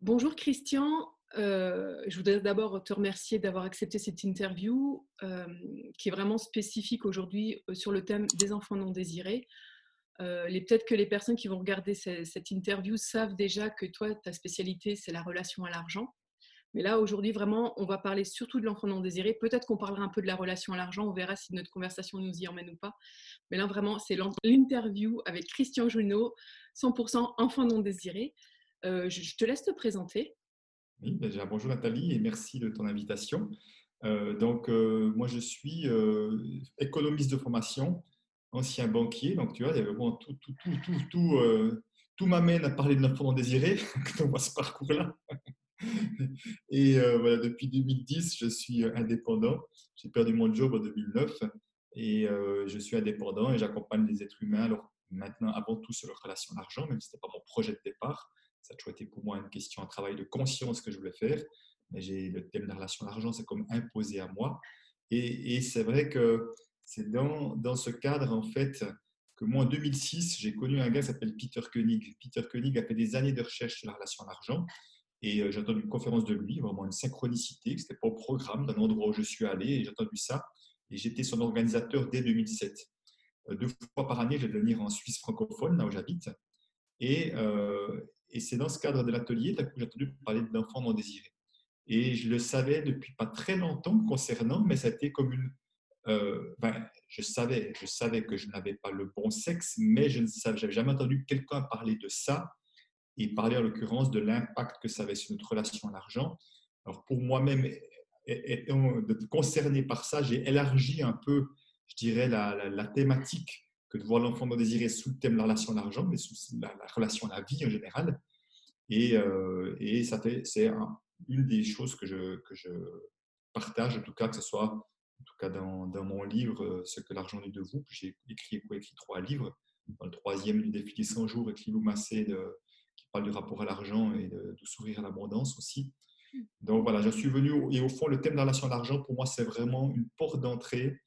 Bonjour Christian, euh, je voudrais d'abord te remercier d'avoir accepté cette interview euh, qui est vraiment spécifique aujourd'hui euh, sur le thème des enfants non désirés. Peut-être que les personnes qui vont regarder cette interview savent déjà que toi, ta spécialité, c'est la relation à l'argent. Mais là, aujourd'hui, vraiment, on va parler surtout de l'enfant non désiré. Peut-être qu'on parlera un peu de la relation à l'argent. On verra si notre conversation nous y emmène ou pas. Mais là, vraiment, c'est l'interview avec Christian Junot, 100% enfant non désiré. Euh, je, te laisse te présenter. Ben, bonjour Nathalie et merci de ton invitation. Euh, donc, euh, moi, je suis économiste de formation, ancien banquier. Donc, tu vois, il y a vraiment tout, tout, tout, tout, tout, tout m'amène à parler de l'enfant désiré quand on voit ce parcours-là. et voilà, depuis 2010, je suis indépendant. J'ai perdu mon job en 2009 et je suis indépendant et j'accompagne les êtres humains. Alors, maintenant, avant tout, sur leur relation à l'argent, même si ce n'était pas mon projet de départ. Ça a toujours été pour moi une question, un travail de conscience que je voulais faire. Mais j'ai le thème de la relation à l'argent, c'est comme imposé à moi. Et, c'est vrai que c'est dans, dans, ce cadre, en fait, que moi, en 2006, j'ai connu un gars qui s'appelle Peter Koenig. Peter Koenig a fait des années de recherche sur la relation à l'argent. Et euh, j'ai entendu une conférence de lui, vraiment une synchronicité, que ce n'était pas au programme d'un endroit où je suis allé. Et j'ai entendu ça. Et j'étais son organisateur dès 2007. Euh, deux fois par année, je vais venir en Suisse francophone, là où j'habite. Et, euh, et c'est dans ce cadre de l'atelier que j'ai entendu parler d'enfants non désirés. Et je le savais depuis pas très longtemps concernant, mais été comme une. Euh, je savais, je savais que je n'avais pas le bon sexe, mais je j'avais jamais entendu quelqu'un parler de ça et parler en l'occurrence de l'impact que ça avait sur notre relation à l'argent. Alors pour moi-même, étant concerné par ça, j'ai élargi un peu, je dirais, la, la thématique que de voir l'enfant non désiré sous le thème de la relation à l'argent, mais sous la, relation à la vie en général. Et, euh, et ça fait, c'est une des choses que je, que je partage, en tout cas, que ce soit en tout cas dans, dans mon livre euh, Ce que l'argent est de vous. J'ai écrit et écrit trois livres. Dans le troisième, du défi des 100 jours, avec Lilou Massé, de, qui parle du rapport à l'argent et de, de sourire à l'abondance aussi. Donc voilà, je suis venu, et au fond, le thème de la relation à l'argent, pour moi, c'est vraiment une porte d'entrée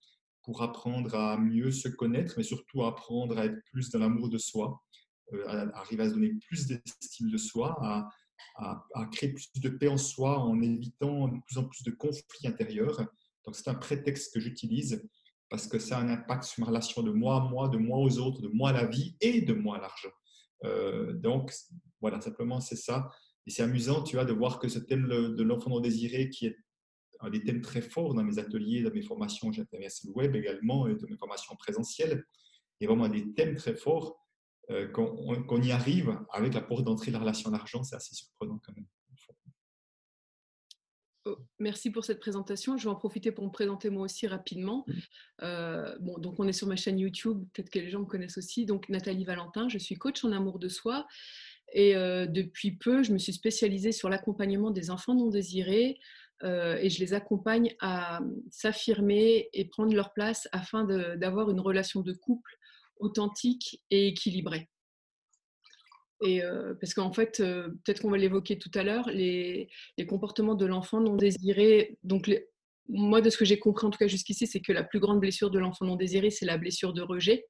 pour apprendre à mieux se connaître, mais surtout apprendre à être plus dans l'amour de soi, euh, à arriver à se donner plus d'estime de soi, à, créer plus de paix en soi en évitant de plus en plus de conflits intérieurs. Donc c'est un prétexte que j'utilise parce que ça a un impact sur ma relation de moi à moi, de moi aux autres, de moi à la vie et de moi à l'argent. Euh, donc voilà, simplement c'est ça. Et c'est amusant, tu vois, de voir que ce thème de l'enfant non désiré, qui est un des thèmes très forts dans mes ateliers, dans mes formations, j'intéresse le web également, et dans mes formations présentielles. Il y a vraiment des thèmes très forts. Euh, qu'on y arrive avec la porte d'entrée de la relation à l'argent, c'est assez surprenant quand même. Oh, merci pour cette présentation. Je vais en profiter pour me présenter moi aussi rapidement. Euh, bon, donc on est sur ma chaîne YouTube, peut-être que les gens me connaissent aussi. Donc Nathalie Valentin, je suis coach en amour de soi. Et euh, depuis peu, je me suis spécialisée sur l'accompagnement des enfants non désirés, euh, et je les accompagne à s'affirmer et prendre leur place afin d'avoir une relation de couple authentique et équilibrée. Et euh, parce qu'en fait, euh, peut-être qu'on va l'évoquer tout à l'heure, les, comportements de l'enfant non désiré. Donc, moi, de ce que j'ai compris en tout cas jusqu'ici, c'est que la plus grande blessure de l'enfant non désiré, c'est la blessure de rejet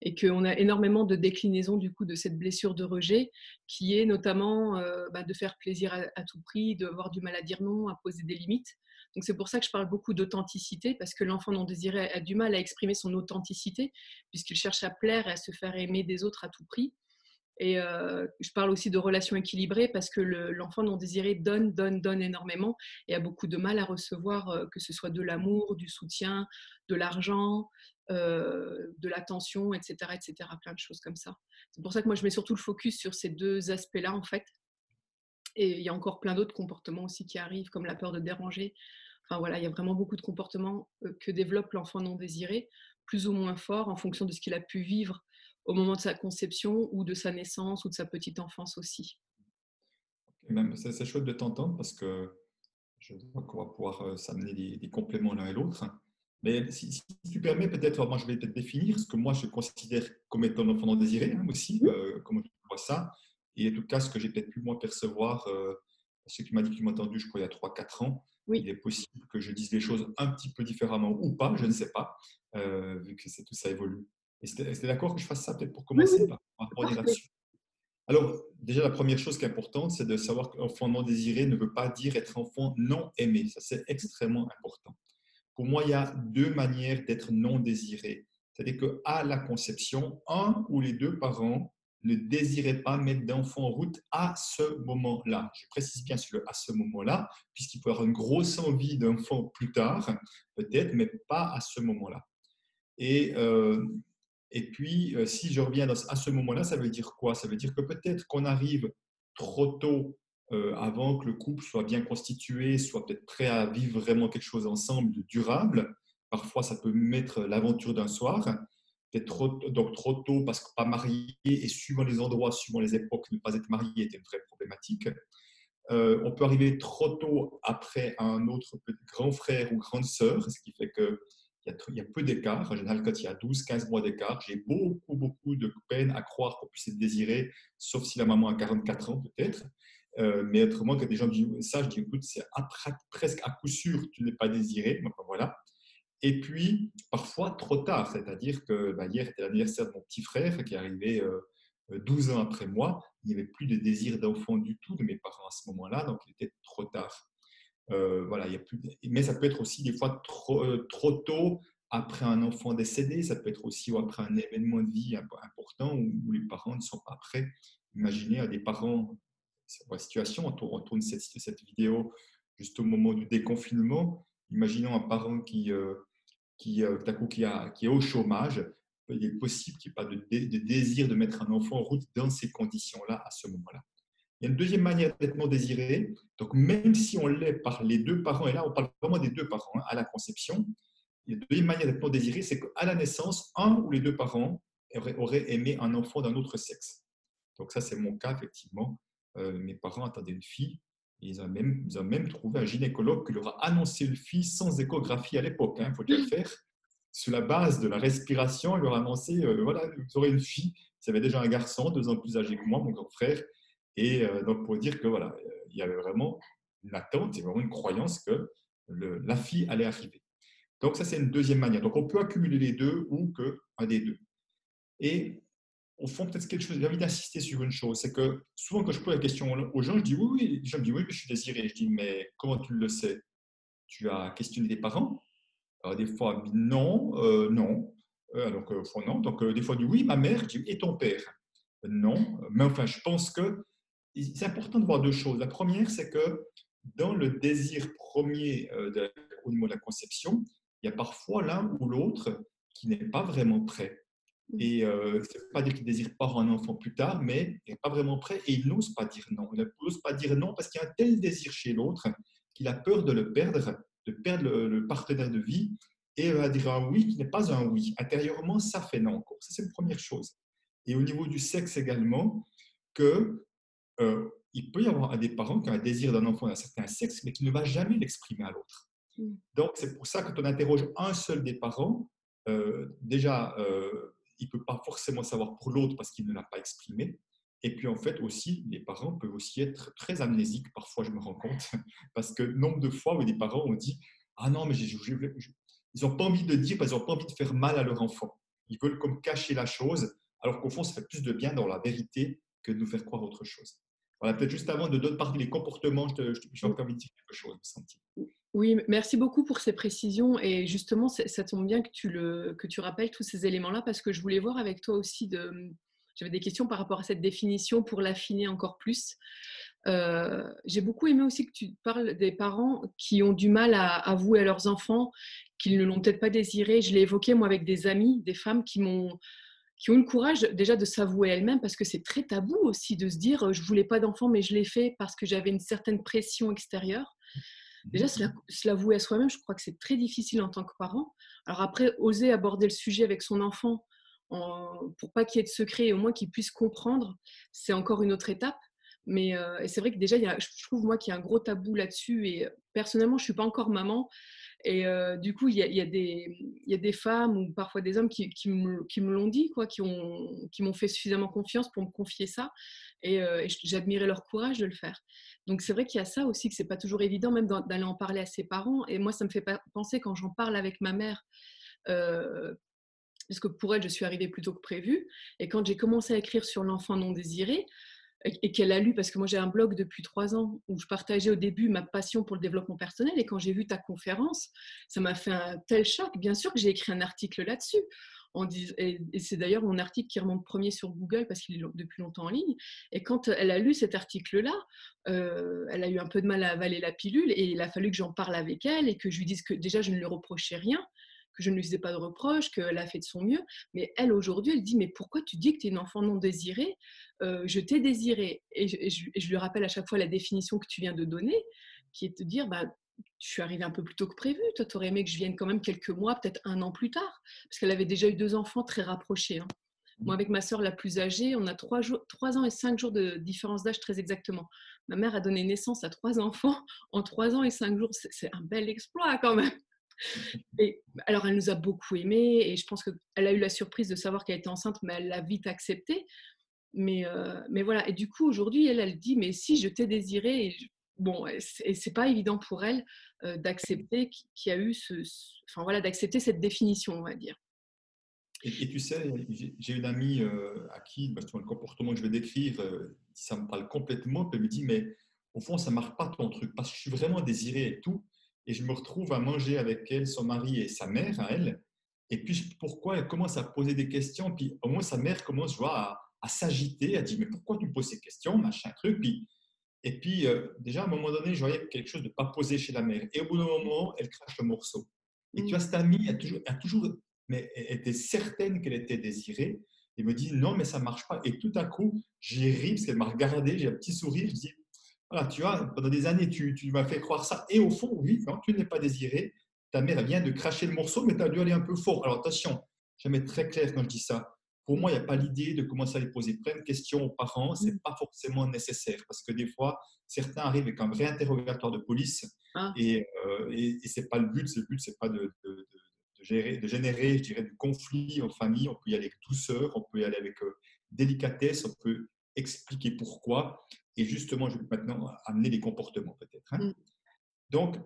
et qu'on a énormément de déclinaisons du coup de cette blessure de rejet qui est notamment euh, bah, de faire plaisir à, tout prix, de avoir du mal à dire non, à poser des limites. Donc c'est pour ça que je parle beaucoup d'authenticité parce que l'enfant non désiré a du mal à exprimer son authenticité puisqu'il cherche à plaire et à se faire aimer des autres à tout prix. Et euh, je parle aussi de relations équilibrées parce que l'enfant non désiré donne, donne, donne énormément et a beaucoup de mal à recevoir euh, que ce soit de l'amour, du soutien, de l'argent, euh, de l'attention, etc., etc., plein de choses comme ça. C'est pour ça que moi je mets surtout le focus sur ces deux aspects-là en fait. Et il y a encore plein d'autres comportements aussi qui arrivent, comme la peur de déranger. Enfin voilà, il y a vraiment beaucoup de comportements euh, que développe l'enfant non désiré, plus ou moins fort en fonction de ce qu'il a pu vivre au moment de sa conception ou de sa naissance ou de sa petite enfance aussi. C'est chouette de t'entendre parce que je vois qu'on va pouvoir euh, s'amener des, des, compléments l'un et l'autre. Mais si, tu permets, peut-être, moi je vais peut-être définir ce que moi je considère comme étant l'enfant non désiré hein, aussi, euh, comment tu vois ça. Et en tout cas, ce que j'ai peut-être pu moi percevoir, euh, ce qui m'a dit que tu m'as entendu, je crois, il y a 3-4 ans, oui. il est possible que je dise les choses un petit peu différemment ou pas, je ne sais pas, euh, vu que tout ça évolue. Et c'était d'accord que je fasse ça peut-être pour commencer par, là-dessus Alors, déjà, la première chose qui est importante, c'est de savoir qu'enfant non désiré ne veut pas dire être enfant non aimé. Ça, c'est extrêmement important. Pour moi, il y a deux manières d'être non désiré. C'est-à-dire qu'à la conception, un ou les deux parents ne désiraient pas mettre d'enfant en route à ce moment-là. Je précise bien sur le à ce moment-là, puisqu'il peut y avoir une grosse envie d'enfant plus tard, peut-être, mais pas à ce moment-là. Et, euh, et puis, euh, si je reviens à ce moment-là, ça veut dire quoi? Ça veut dire que peut-être qu'on arrive trop tôt euh, avant que le couple soit bien constitué, soit peut-être prêt à vivre vraiment quelque chose ensemble de durable. Parfois, ça peut mettre l'aventure d'un soir. Peut-être donc trop tôt parce que pas marié et suivant les endroits, suivant les époques, ne pas être marié était une vraie problématique. Euh, on peut arriver trop tôt après un autre grand frère ou grande sœur, ce qui fait que il y, a, peu d'écart. En général, quand il y a 12-15 mois d'écart, j'ai beaucoup, beaucoup de peine à croire qu'on puisse être désiré, sauf si la maman a 44 ans peut-être. Euh, mais autrement, quand des gens disent ça, je dis écoute, c'est presque à coup sûr, tu n'es pas désiré. Donc voilà. Et puis, parfois trop tard, c'est-à-dire que bah, hier était l'anniversaire de mon petit frère qui est arrivé 12 euh, ans après moi. Il n'y avait plus de désir d'enfant du tout de mes parents à ce moment-là, donc il était trop tard. Euh, voilà, il y a plus Mais ça peut être aussi des fois trop, euh, trop tôt après un enfant décédé, ça peut être aussi après un événement de vie important où, les parents ne sont pas prêts. Imaginez à des parents, la situation, on tourne, cette, vidéo juste au moment du déconfinement. Imaginons un parent qui, euh, qui, coup, qui, est au chômage. Il est possible qu'il n'y ait pas de, de, désir de mettre un enfant en route dans ces conditions-là à ce moment-là. Il y a une deuxième manière d'être non désiré. Donc, même si on l'est par les deux parents, et là, on parle vraiment des deux parents hein, à la conception, il y a une deuxième manière d'être non désiré, c'est qu'à la naissance, un ou les deux parents auraient, aimé un enfant d'un autre sexe. Donc, ça, c'est mon cas, effectivement. Euh, mes parents attendaient une fille. ils, ont même, ils ont même trouvé un gynécologue qui leur a annoncé une fille sans échographie à l'époque. Il hein, faut déjà le faire. Sur la base de la respiration, il leur a annoncé euh, voilà, vous aurez une fille. Ils avaient déjà un garçon, deux ans plus âgé que moi, mon grand frère. Et euh, donc, pour dire que voilà, il y avait vraiment une attente, et vraiment une croyance que la fille allait arriver. Donc, ça, c'est une deuxième manière. Donc, on peut accumuler les deux ou qu'un des deux. Et au fond, peut-être quelque chose, j'ai envie d'insister sur une chose, c'est que souvent, quand je pose la question aux gens, je dis oui, oui, les gens me disent oui, mais je suis désiré. Je dis, mais comment tu le sais? Tu as questionné tes parents? Alors, Des fois, non, euh, non. Euh, au fond, non. Donc, des fois, dis oui, ma mère. Et ton père? Non. Mais enfin, je pense que c'est important de voir deux choses. La première, c'est que dans le désir premier euh, au niveau de la conception, il y a parfois l'un ou l'autre qui n'est pas vraiment prêt. Et euh, ce n'est pas dire qu'il ne désire pas avoir un enfant plus tard, mais il n'est pas vraiment prêt et il n'ose pas dire non. Il n'ose pas dire non parce qu'il y a un tel désir chez l'autre qu'il a peur de le perdre, de perdre le, partenaire de vie et va dire un oui qui n'est pas un oui. Intérieurement, ça fait non encore. Ça, c'est une première chose. Et au niveau du sexe également, que euh, il peut y avoir des parents qui ont un désir d'un enfant d'un certain sexe, mais qui ne va jamais l'exprimer à l'autre. Donc, c'est pour ça que quand on interroge un seul des parents, euh, déjà, euh, il ne peut pas forcément savoir pour l'autre parce qu'il ne l'a pas exprimé. Et puis, en fait, aussi, les parents peuvent aussi être très amnésiques, parfois, je me rends compte, parce que nombre de fois où des parents ont dit Ah non, mais ils n'ont pas envie de dire parce qu'ils n'ont pas envie de faire mal à leur enfant. Ils veulent comme cacher la chose, alors qu'au fond, ça fait plus de bien dans la vérité que de nous faire croire autre chose. Voilà, peut-être juste avant de donner parler des comportements, j'ai encore envie de dire quelque chose. Oui, merci beaucoup pour ces précisions. Et justement, ça tombe bien que tu, le, rappelles tous ces éléments-là parce que je voulais voir avec toi aussi de. J'avais des questions par rapport à cette définition pour l'affiner encore plus. Euh, j'ai beaucoup aimé aussi que tu parles des parents qui ont du mal à avouer à leurs enfants qu'ils ne l'ont peut-être pas désiré. Je l'ai évoqué moi avec des amis, des femmes qui ont le courage déjà de s'avouer elles-mêmes, parce que c'est très tabou aussi de se dire je voulais pas d'enfant, mais je l'ai fait parce que j'avais une certaine pression extérieure. Déjà, se l'avouer à soi-même, je crois que c'est très difficile en tant que parent. Alors après, oser aborder le sujet avec son enfant en, pour pas qu'il y ait de secret et au moins qu'il puisse comprendre, c'est encore une autre étape. Mais euh, c'est vrai que déjà, il y a, je trouve moi qu'il y a un gros tabou là-dessus. Et personnellement, je suis pas encore maman, et euh, du coup, il y, a, des femmes ou parfois des hommes qui, me, l'ont dit, quoi, qui, m'ont fait suffisamment confiance pour me confier ça. Et, euh, j'admirais leur courage de le faire. Donc c'est vrai qu'il y a ça aussi, que c'est pas toujours évident même d'aller en parler à ses parents. Et moi, ça me fait penser quand j'en parle avec ma mère. Euh, parce que pour elle, je suis arrivée plus tôt que prévu. Et quand j'ai commencé à écrire sur l'enfant non désiré, et qu'elle a lu, parce que moi j'ai un blog depuis trois ans où je partageais au début ma passion pour le développement personnel, et quand j'ai vu ta conférence, ça m'a fait un tel choc. Bien sûr que j'ai écrit un article là-dessus. Et c'est d'ailleurs mon article qui remonte premier sur Google parce qu'il est depuis longtemps en ligne. Et quand elle a lu cet article-là, euh, elle a eu un peu de mal à avaler la pilule et il a fallu que j'en parle avec elle et que je lui dise que déjà je ne lui reprochais rien, que je ne lui faisais pas de reproches, qu'elle a fait de son mieux. Mais elle, aujourd'hui, elle dit, mais pourquoi tu dis que tu es une enfant non désirée? Euh, Je t'ai désirée. Et je, je, lui rappelle à chaque fois la définition que tu viens de donner, qui est de dire, bah, je suis arrivée un peu plus tôt que prévu. Toi, tu aurais aimé que je vienne quand même quelques mois, peut-être un an plus tard, parce qu'elle avait déjà eu deux enfants très rapprochés. Hein. Mmh. Moi, avec ma sœur la plus âgée, on a trois, jours, trois ans et cinq jours de différence d'âge très exactement. Ma mère a donné naissance à trois enfants en trois ans et cinq jours. C'est un bel exploit quand même. Et, alors, elle nous a beaucoup aimés et je pense qu'elle a eu la surprise de savoir qu'elle était enceinte, mais elle l'a vite accepté. Mais, euh, mais voilà, et du coup, aujourd'hui, elle, elle dit, mais si je t'ai désiré, et bon, et c'est pas évident pour elle euh, d'accepter qu'il a eu ce, enfin voilà, d'accepter cette définition, on va dire. Et, tu sais, j'ai une amie euh, à qui, bah, le comportement que je vais décrire, euh, ça me parle complètement. Elle me dit, mais au fond, ça marche pas ton truc, parce que je suis vraiment désirée et tout. Et je me retrouve à manger avec elle, son mari et sa mère, à elle. Et puis, pourquoi elle commence à poser des questions Puis, au moins, sa mère commence, à, à s'agiter, à dire, mais pourquoi tu me poses ces questions, machin, truc. Puis, et puis, euh, déjà, à un moment donné, je voyais quelque chose de pas posé chez la mère. Et au bout d'un moment, elle crache le morceau. Et tu vois, cette amie a toujours, a toujours mais elle était certaine qu'elle était désirée. Et me dit, non, mais ça marche pas. Et tout à coup, j'ai ri parce qu'elle m'a regardé, j'ai un petit sourire. Je dis, voilà, tu vois, pendant des années, tu, tu m'as fait croire ça. Et au fond, oui, quand tu n'es pas désiré, ta mère vient de cracher le morceau, mais tu as dû aller un peu fort. Alors attention, je vais très clair quand je dis ça. Pour moi, il n'y a pas l'idée de commencer à les poser plein de questions aux parents. Ce n'est pas forcément nécessaire parce que des fois, certains arrivent avec un vrai interrogatoire de police ah. et, euh, et, ce n'est pas le but. Le but, ce n'est pas de, de, gérer, de, générer, je dirais, du conflit en famille. On peut y aller avec douceur, on peut y aller avec euh, délicatesse, on peut expliquer pourquoi. Et justement, je vais maintenant amener les comportements peut-être. Hein. Mm. Donc,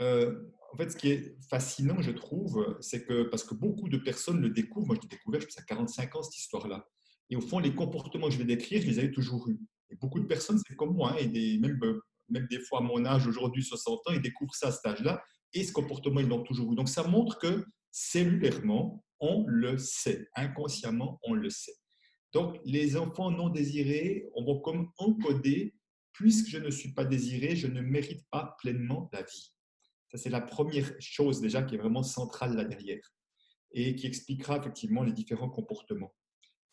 euh, en fait, ce qui est fascinant, je trouve, c'est que parce que beaucoup de personnes le découvrent, moi je l'ai découvert, je pense à 45 ans cette histoire-là. Et au fond, les comportements que je vais décrire, je les avais toujours eus. Et beaucoup de personnes, c'est comme moi, hein, et même, même des fois à mon âge, aujourd'hui 60 ans, ils découvrent ça à cet âge-là, et ce comportement, ils l'ont toujours eu. Donc ça montre que cellulairement, on le sait, inconsciemment, on le sait. Donc les enfants non désirés, on va comme encoder, puisque je ne suis pas désiré, je ne mérite pas pleinement la vie. C'est la première chose déjà qui est vraiment centrale là derrière et qui expliquera effectivement les différents comportements.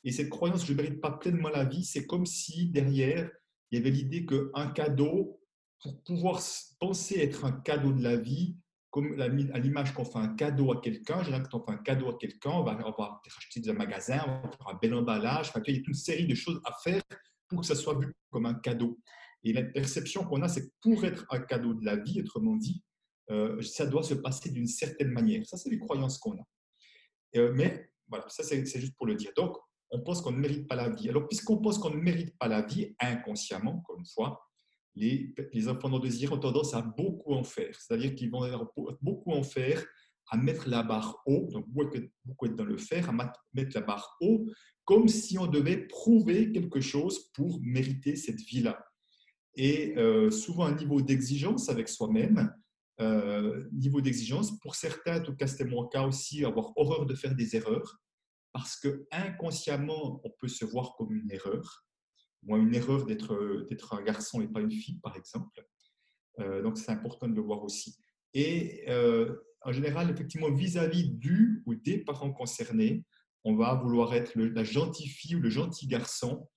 Et cette croyance, je ne mérite pas pleinement la vie, c'est comme si derrière, il y avait l'idée qu'un cadeau, pour pouvoir penser être un cadeau de la vie, comme à l'image qu'on fait un cadeau à quelqu'un, j'ai quand on fait un cadeau à quelqu'un, on va, on va racheter dans un magasin, on va faire un bel emballage, enfin, il y a toute une série de choses à faire pour que ça soit vu comme un cadeau. Et la perception qu'on a, c'est pour être un cadeau de la vie, autrement dit, euh, ça doit se passer d'une certaine manière. Ça, c'est les croyances qu'on a. Euh, mais voilà, ça, c'est juste pour le dire. Donc, on pense qu'on ne mérite pas la vie. Alors, puisqu'on pense qu'on ne mérite pas la vie, inconsciemment, encore une fois, les, les enfants non désirés ont tendance à beaucoup en faire. C'est-à-dire qu'ils vont beaucoup en faire, à mettre la barre haut, donc beaucoup être dans le faire, à mettre la barre haut, comme si on devait prouver quelque chose pour mériter cette vie-là. Et euh, souvent un niveau d'exigence avec soi-même, euh, niveau d'exigence. Pour certains, en tout cas c'était mon cas aussi, avoir horreur de faire des erreurs, parce que inconsciemment, on peut se voir comme une erreur. Moi, une erreur d'être un garçon et pas une fille, par exemple. Euh, donc, c'est important de le voir aussi. Et euh, en général, effectivement, vis-à-vis du ou des parents concernés, on va vouloir être la gentille fille ou le gentil garçon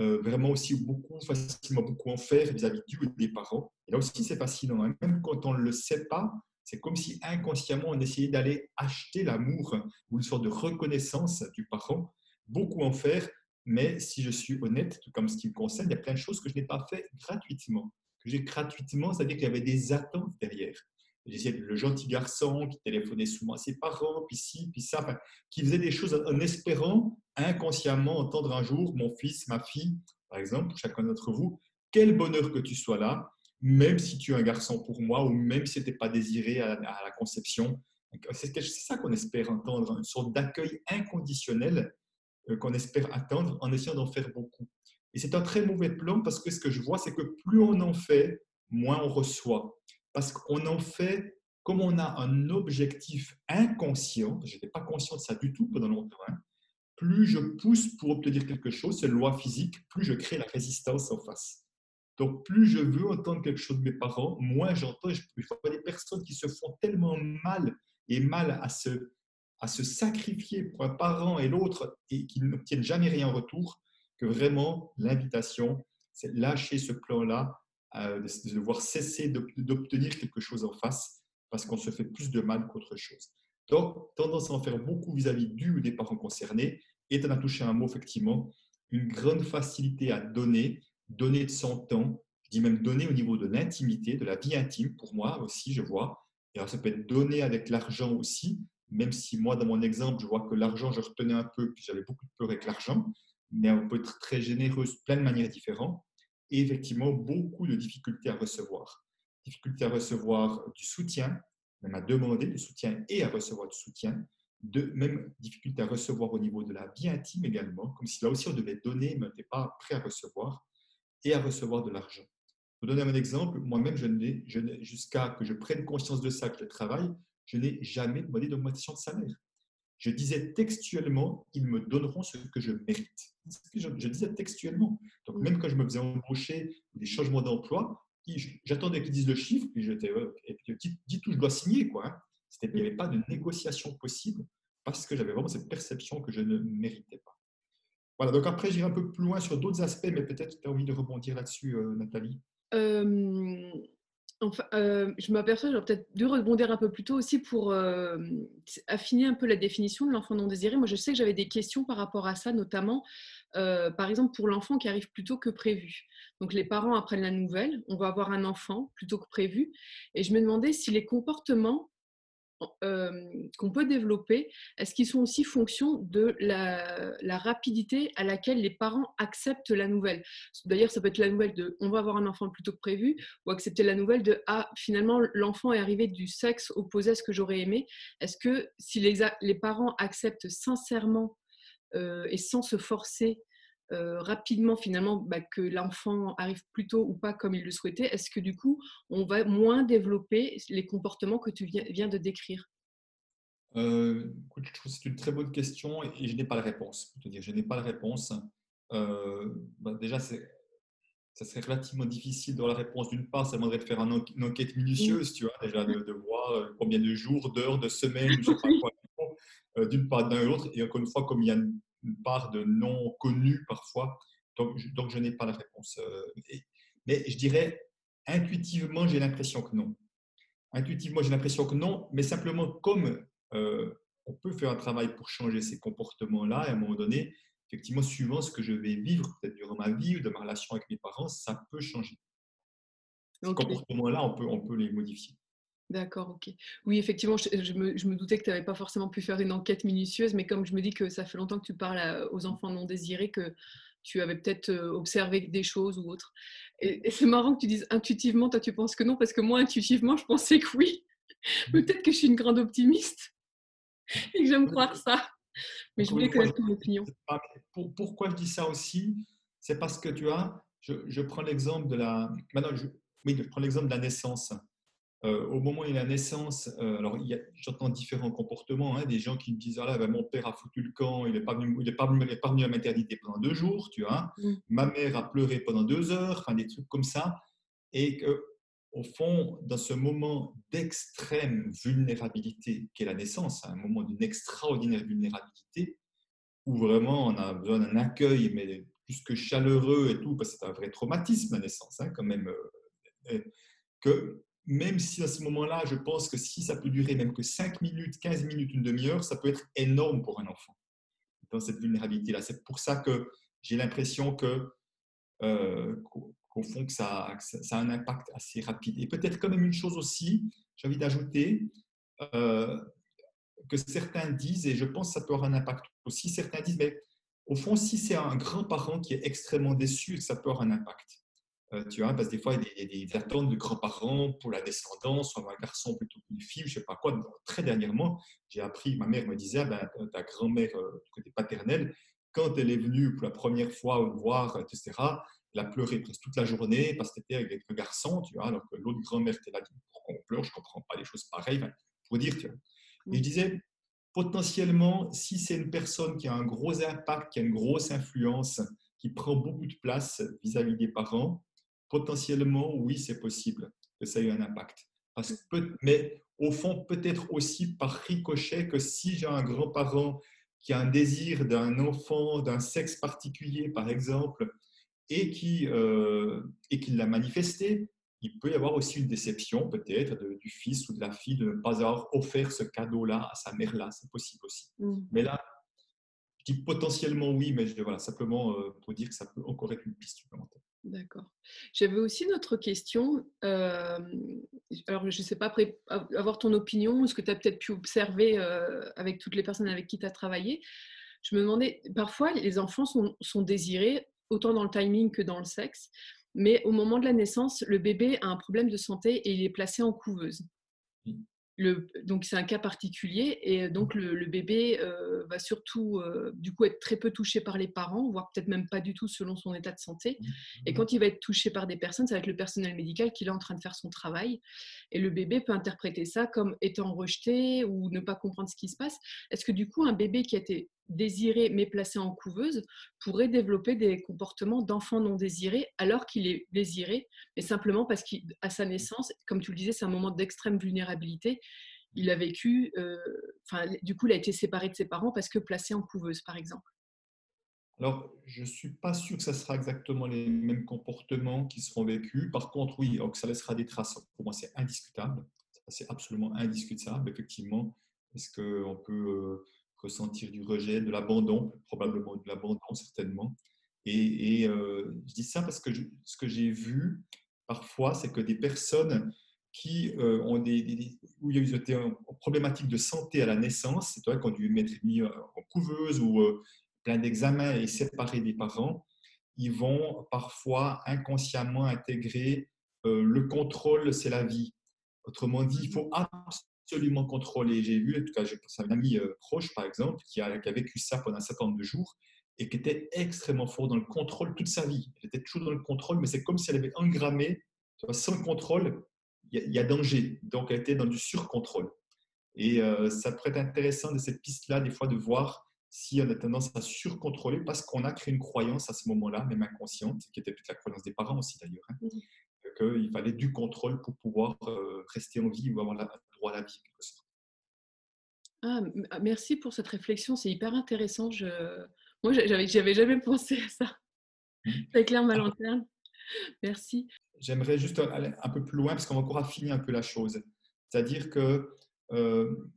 euh, vraiment aussi beaucoup, facilement beaucoup en faire vis-à-vis du des parents. Et là aussi, c'est fascinant. Hein. Même quand on ne le sait pas, c'est comme si inconsciemment on essayait d'aller acheter l'amour ou une sorte de reconnaissance du parent, beaucoup en faire. Mais si je suis honnête, tout comme ce qui me concerne, il y a plein de choses que je n'ai pas fait gratuitement. Que j'ai gratuitement, c'est-à-dire qu'il y avait des attentes derrière. Le gentil garçon qui téléphonait souvent à ses parents, puis ci, puis ça, qui faisait des choses en espérant inconsciemment entendre un jour mon fils, ma fille, par exemple, pour chacun d'entre vous, quel bonheur que tu sois là, même si tu es un garçon pour moi, ou même si tu n'étais pas désiré à, la conception. C'est ça qu'on espère entendre, une sorte d'accueil inconditionnel euh, qu'on espère attendre en essayant d'en faire beaucoup. Et c'est un très mauvais plan parce que ce que je vois, c'est que plus on en fait, moins on reçoit. Parce qu'on en fait, comme on a un objectif inconscient, je n'étais pas conscient de ça du tout pendant longtemps, hein, plus je pousse pour obtenir quelque chose, c'est loi physique, plus je crée la résistance en face. Donc, plus je veux entendre quelque chose de mes parents, moins j'entends. Je vois des personnes qui se font tellement mal et mal à se, à se sacrifier pour un parent et l'autre et qui n'obtiennent jamais rien en retour, que vraiment l'invitation, c'est lâcher ce plan-là, euh, de devoir cesser d'obtenir quelque chose en face parce qu'on se fait plus de mal qu'autre chose. Donc, tendance à en faire beaucoup vis-à-vis du ou des parents concernés, et tu en touché un mot, effectivement, une grande facilité à donner, donner de son temps, je dis même donner au niveau de l'intimité, de la vie intime, pour moi aussi, je vois. Et alors, ça peut être donner avec l'argent aussi, même si moi, dans mon exemple, je vois que l'argent, je retenais un peu, puis j'avais beaucoup de peur avec l'argent, mais on peut être très généreux de plein de manières différentes. Effectivement, beaucoup de difficultés à recevoir. Difficultés à recevoir du soutien, même à demander du soutien et à recevoir du soutien, de, même difficulté à recevoir au niveau de la vie intime également, comme si là aussi on devait donner, mais on n'était pas prêt à recevoir, et à recevoir de l'argent. Pour donner un exemple, moi-même, je n'ai, jusqu'à que je prenne conscience de ça, que je travaille, je n'ai jamais demandé d'augmentation de salaire. Je disais textuellement, ils me donneront ce que je mérite. je, je, disais textuellement. Donc, même quand je me faisais embaucher des changements d'emploi, j'attendais qu'ils disent le chiffre, puis j'étais, et puis dis, tout, je dois signer. Quoi, hein. Il n'y avait pas de négociation possible parce que j'avais vraiment cette perception que je ne méritais pas. Voilà, donc après, j'irai un peu plus loin sur d'autres aspects, mais peut-être tu as envie de rebondir là-dessus, euh, Nathalie. Euh, enfin, euh, je m'aperçois, j'aurais peut-être dû rebondir un peu plus tôt aussi pour affiner un peu la définition de l'enfant non désiré. Moi, je sais que j'avais des questions par rapport à ça, notamment, par exemple, pour l'enfant qui arrive plus tôt que prévu. Donc, les parents apprennent la nouvelle, on va avoir un enfant plus tôt que prévu. Et je me demandais si les comportements qu'on peut développer, est-ce qu'ils sont aussi fonction de la, rapidité à laquelle les parents acceptent la nouvelle? D'ailleurs, ça peut être la nouvelle de on va avoir un enfant plus tôt que prévu, ou accepter la nouvelle de ah, finalement, l'enfant est arrivé du sexe opposé à ce que j'aurais aimé. Est-ce que si les, les parents acceptent sincèrement et sans se forcer euh, rapidement finalement bah, que l'enfant arrive plus tôt ou pas comme il le souhaitait, est-ce que du coup on va moins développer les comportements que tu viens, de décrire? Euh, Je trouve que c'est une très bonne question et je n'ai pas la réponse. Te je n'ai pas la réponse. Euh, bah, déjà, ça serait relativement difficile dans la réponse. D'une part, ça demanderait de faire une enquête minutieuse, tu vois, déjà de, voir combien de jours, d'heures, de semaines, je sais pas quoi, d'une part d'un l'autre. Et encore une fois, comme il y a une une part de non connu parfois. Donc, je, donc je n'ai pas la réponse. Euh, mais je dirais, intuitivement, j'ai l'impression que non. Intuitivement, j'ai l'impression que non, mais simplement comme euh, on peut faire un travail pour changer ces comportements-là, à un moment donné, effectivement, suivant ce que je vais vivre peut-être durant ma vie ou de ma relation avec mes parents, ça peut changer. Ces comportements-là, on peut, on peut les modifier. D'accord, ok. Oui, effectivement, je, me, doutais que tu n'avais pas forcément pu faire une enquête minutieuse, mais comme je me dis que ça fait longtemps que tu parles aux enfants non désirés, que tu avais peut-être euh, observé des choses ou autres. Et, c'est marrant que tu dises intuitivement, toi tu penses que non, parce que moi, intuitivement, je pensais que oui. peut-être que je suis une grande optimiste et que j'aime croire ça. Mais je voulais connaître ton opinion. pourquoi je dis ça aussi C'est parce que tu vois, je, prends l'exemple de la. Maintenant, je, oui, je prends l'exemple de la naissance. Euh, au moment de la naissance, euh, alors j'entends différents comportements, hein, des gens qui me disent ah là, ben, mon père a foutu le camp, il n'est pas, venu, il pas, venu, pas venu à la maternité pendant deux jours, tu vois. Mm. Ma mère a pleuré pendant deux heures, enfin des trucs comme ça, et que au fond, dans ce moment d'extrême vulnérabilité qu'est la naissance, un moment d'une extraordinaire vulnérabilité, où vraiment on a besoin d'un accueil, mais plus que chaleureux et tout, parce que c'est un vrai traumatisme la naissance, hein, quand même, euh, que même si à ce moment-là, je pense que si ça peut durer même que 5 minutes, 15 minutes, une demi-heure, ça peut être énorme pour un enfant dans cette vulnérabilité-là. C'est pour ça que j'ai l'impression que, euh, qu'au fond, que ça, a un impact assez rapide. Et peut-être quand même une chose aussi, j'ai envie d'ajouter, euh, que certains disent, et je pense que ça peut avoir un impact aussi, certains disent, mais au fond, si c'est un grand-parent qui est extrêmement déçu, ça peut avoir un impact. Euh, tu vois, parce que des fois, il y a des, attentes de grands-parents pour la descendance, soit un garçon plutôt qu'une fille, je ne sais pas quoi. Très dernièrement, j'ai appris, ma mère me disait, ben, ta grand-mère, euh, du côté paternel, quand elle est venue pour la première fois voir, etc., elle a pleuré presque toute la journée parce qu'elle était avec un garçon, tu vois, alors que l'autre grand-mère était là, pourquoi on pleure, je ne comprends pas des choses pareilles, pour dire, tu vois. Et je disais, potentiellement, si c'est une personne qui a un gros impact, qui a une grosse influence, qui prend beaucoup de place vis-à-vis des parents, potentiellement, oui, c'est possible que ça ait un impact. Parce que mais au fond, peut-être aussi par ricochet que si j'ai un grand-parent qui a un désir d'un enfant d'un sexe particulier, par exemple, et qui, euh, et qui l'a manifesté, il peut y avoir aussi une déception peut-être du fils ou de la fille de ne pas avoir offert ce cadeau-là à sa mère-là. C'est possible aussi. Mm. Mais là, je dis potentiellement oui, mais je, voilà, simplement euh, pour dire que ça peut encore être une piste supplémentaire. D'accord. J'avais aussi une autre question. Alors, je ne sais pas, après avoir ton opinion, ce que tu as peut-être pu observer avec toutes les personnes avec qui tu as travaillé, je me demandais, parfois, les enfants sont, sont, désirés, autant dans le timing que dans le sexe, mais au moment de la naissance, le bébé a un problème de santé et il est placé en couveuse donc c'est un cas particulier et donc le, bébé euh, va surtout euh, du coup être très peu touché par les parents, voire peut-être même pas du tout selon son état de santé. Mmh. Et quand il va être touché par des personnes, ça va être le personnel médical qui est en train de faire son travail. Et le bébé peut interpréter ça comme étant rejeté ou ne pas comprendre ce qui se passe. Est-ce que du coup un bébé qui a été désiré mais placé en couveuse pourrait développer des comportements d'enfant non désiré alors qu'il est désiré, mais simplement parce qu'à sa naissance, comme tu le disais, c'est un moment d'extrême vulnérabilité. Il a vécu, euh, enfin, du coup, il a été séparé de ses parents parce que placé en couveuse, par exemple. Alors, je ne suis pas sûr que ça sera exactement les mêmes comportements qui seront vécus. Par contre, oui, que ça laissera des traces. Pour moi, c'est indiscutable. C'est absolument indiscutable, effectivement. Est-ce qu'on peut euh, ressentir du rejet, de l'abandon, probablement de l'abandon certainement. Et, euh, je dis ça parce que ce que j'ai vu parfois, c'est que des personnes qui euh, ont des, où il y a eu des problématiques de santé à la naissance, c'est-à-dire qu'on dû mettre mis en couveuse ou euh, plein d'examens et séparer des parents, ils vont parfois inconsciemment intégrer le contrôle, c'est la vie. Autrement dit, il faut absolument contrôlé. J'ai vu, en tout cas, j'ai un ami euh, proche, par exemple, qui a, vécu ça pendant 52 jours et qui était extrêmement fort dans le contrôle toute sa vie. Elle était toujours dans le contrôle, mais c'est comme si elle avait engrammé, sans contrôle, il y, a danger. Donc, elle était dans du surcontrôle. Et euh, ça pourrait être intéressant de cette piste-là, des fois, de voir si on a tendance à surcontrôler parce qu'on a créé une croyance à ce moment-là, même inconsciente, qui était peut-être la croyance des parents aussi d'ailleurs, hein, qu'il fallait du contrôle pour pouvoir euh, rester en vie ou avoir la, droit à la vie. Ah, ah, merci pour cette réflexion, c'est hyper intéressant. Je... Moi, j'avais, j'avais jamais pensé à ça. Mmh. Ça éclaire ma lanterne. Merci. J'aimerais juste aller un peu plus loin parce qu'on va encore affiner un peu la chose. C'est-à-dire que, euh,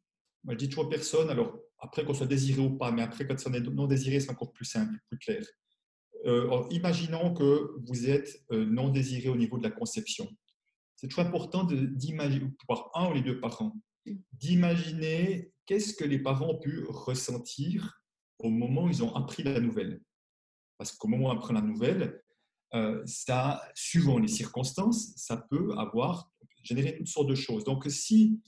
moi, je dis toujours personne, alors après qu'on soit désiré ou pas, mais après quand on est non désiré, c'est encore plus simple, plus clair. Euh, imaginons que vous êtes euh, non désiré au niveau de la conception. C'est toujours important d'imaginer, pour un ou les deux parents, d'imaginer qu'est-ce que les parents ont pu ressentir au moment où ils ont appris la nouvelle. Parce qu'au moment où on apprend la nouvelle, euh, ça, suivant les circonstances, ça peut avoir généré toutes sortes de choses. Donc, si,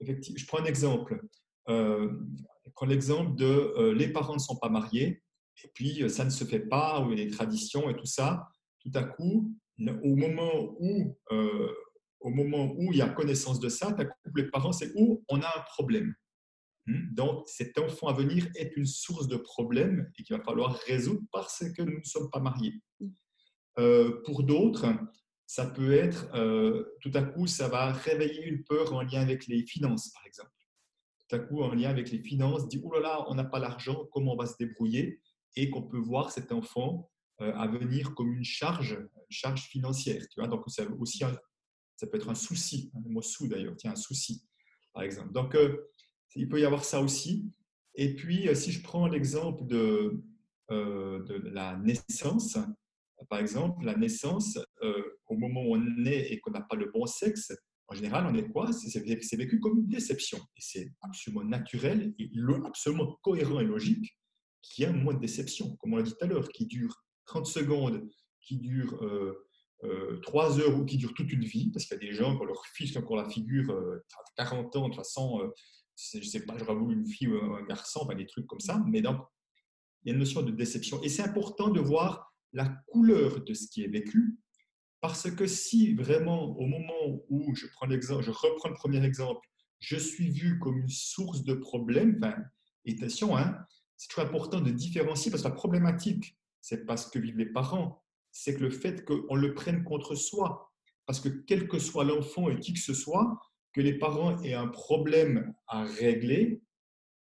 effectivement, je prends un exemple, je prends l'exemple de les parents ne sont pas mariés, et puis, euh, ça ne se fait pas, ou il y a des traditions et tout ça. Tout à coup, au moment où, euh, au moment où il y a connaissance de ça, les parents, c'est où on a un problème. Hmm? Donc, cet enfant à venir est une source de problème et qu'il va falloir résoudre parce que nous ne sommes pas mariés. Euh, pour d'autres, ça peut être, tout à coup, ça va réveiller une peur en lien avec les finances, par exemple. Tout à coup, en lien avec les finances, dit, oh là là, on n'a pas l'argent, comment on va se débrouiller? Et qu'on peut voir cet enfant euh, à venir comme une charge, une charge financière. Tu vois Donc, ça, aussi ça peut être un souci, un mot sous d'ailleurs, tiens, un souci, par exemple. Donc, euh, il peut y avoir ça aussi. Et puis, euh, si je prends l'exemple de, de la naissance, par exemple, la naissance, au moment où on est et qu'on n'a pas le bon sexe, en général, on est quoi? C'est vécu comme une déception. Et c'est absolument naturel et absolument cohérent et logique qui a moment de déception, comme on l'a dit tout à l'heure, qui dure 30 secondes, qui dure euh, euh, 3 heures ou qui dure toute une vie, parce qu'il y a des gens qui leur fils encore la figure euh, 40 ans, de toute façon, euh, je ne sais pas, j'aurais voulu une fille ou un garçon, enfin, des trucs comme ça, mais donc, il y a une notion de déception. Et c'est important de voir la couleur de ce qui est vécu, parce que si vraiment, au moment où je, prends l'exemple, je reprends le premier exemple, je suis vu comme une source de problème, enfin, et attention, hein, c'est très important de différencier, parce que la problématique, c'est pas ce que vivent les parents, c'est que le fait qu'on le prenne contre soi. Parce que quel que soit l'enfant et qui que ce soit, que les parents aient un problème à régler,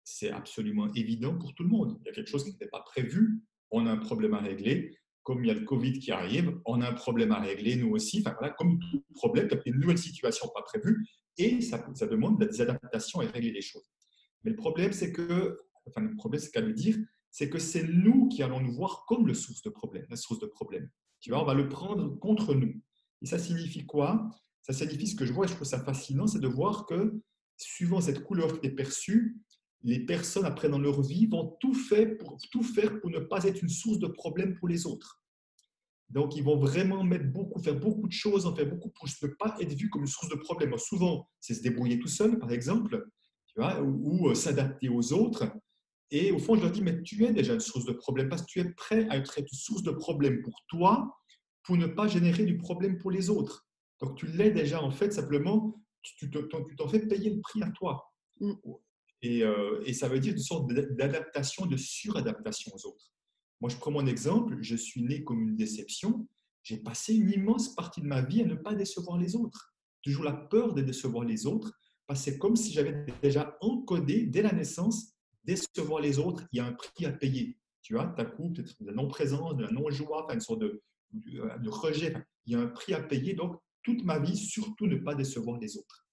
c'est absolument évident pour tout le monde. Il y a quelque chose qui n'était pas prévu, on a un problème à régler. Comme il y a le Covid qui arrive, on a un problème à régler, nous aussi. Enfin voilà, comme tout problème, il y a une nouvelle situation pas prévue et ça, ça demande des adaptations et régler les choses. Mais le problème, c'est que, enfin le problème, c'est qu'à le dire, c'est que c'est nous qui allons nous voir comme le source de problème, la source de problème. Tu vois, on va le prendre contre nous. Et ça signifie quoi? Ça signifie ce que je vois, et je trouve ça fascinant, c'est de voir que suivant cette couleur qui est perçue, les personnes après dans leur vie vont tout faire pour, tout faire pour ne pas être une source de problème pour les autres. Donc, ils vont vraiment mettre beaucoup, faire beaucoup de choses, en faire beaucoup pour ne pas être vu comme une source de problème. souvent, c'est se débrouiller tout seul, par exemple, tu vois, ou, euh, s'adapter aux autres. Et au fond, je leur dis, mais tu es déjà une source de problème parce que tu es prêt à être une source de problème pour toi, pour ne pas générer du problème pour les autres. Donc, tu l'es déjà, en fait, simplement, tu t'en fais payer le prix à toi. Mm. Euh, et, ça veut dire une sorte d'adaptation, de suradaptation aux autres. Moi, je prends mon exemple, je suis né comme une déception. J'ai passé une immense partie de ma vie à ne pas décevoir les autres. Toujours la peur de décevoir les autres, parce que c'est comme si j'avais déjà encodé dès la naissance, décevoir les autres, il y a un prix à payer. Tu vois, ta coup, peut-être de la non-présence, de la non-joie, une sorte de, de rejet. Il y a un prix à payer. Donc, toute ma vie, surtout ne pas décevoir les autres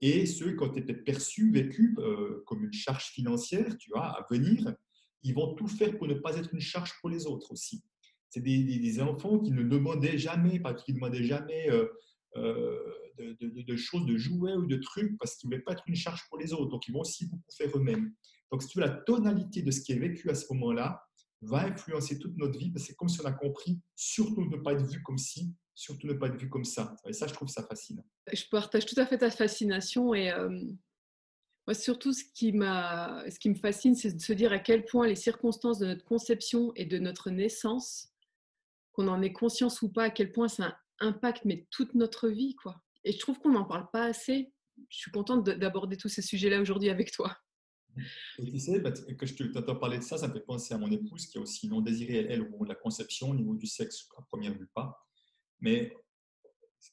et ceux qui ont été perçus, vécus euh, comme une charge financière, tu vois, à venir, ils vont tout faire pour ne pas être une charge pour les autres aussi. C'est des, enfants qui ne demandaient jamais, pas qui ne demandaient jamais euh, euh, de, choses, de jouets ou de trucs, parce qu'ils ne voulaient pas être une charge pour les autres. Donc, ils vont aussi beaucoup faire eux-mêmes. Donc, si tu veux, la tonalité de ce qui est vécu à ce moment-là va influencer toute notre vie, parce que c'est comme si on a compris, surtout ne pas être vu comme si, surtout ne pas être vu comme ça. Et ça, je trouve ça fascinant. Je partage tout à fait ta fascination et euh, moi, surtout ce qui, ce qui me fascine, c'est de se dire à quel point les circonstances de notre conception et de notre naissance, qu'on en ait conscience ou pas, à quel point ça impacte mais toute notre vie. quoi. Et je trouve qu'on n'en parle pas assez. Je suis contente d'aborder tous ces sujets-là aujourd'hui avec toi. Et tu sais, bah, que je t'entends parler de ça, ça me fait penser à mon épouse qui a aussi non désiré, elle, au moment de la conception, au niveau du sexe, à première vue pas. Mais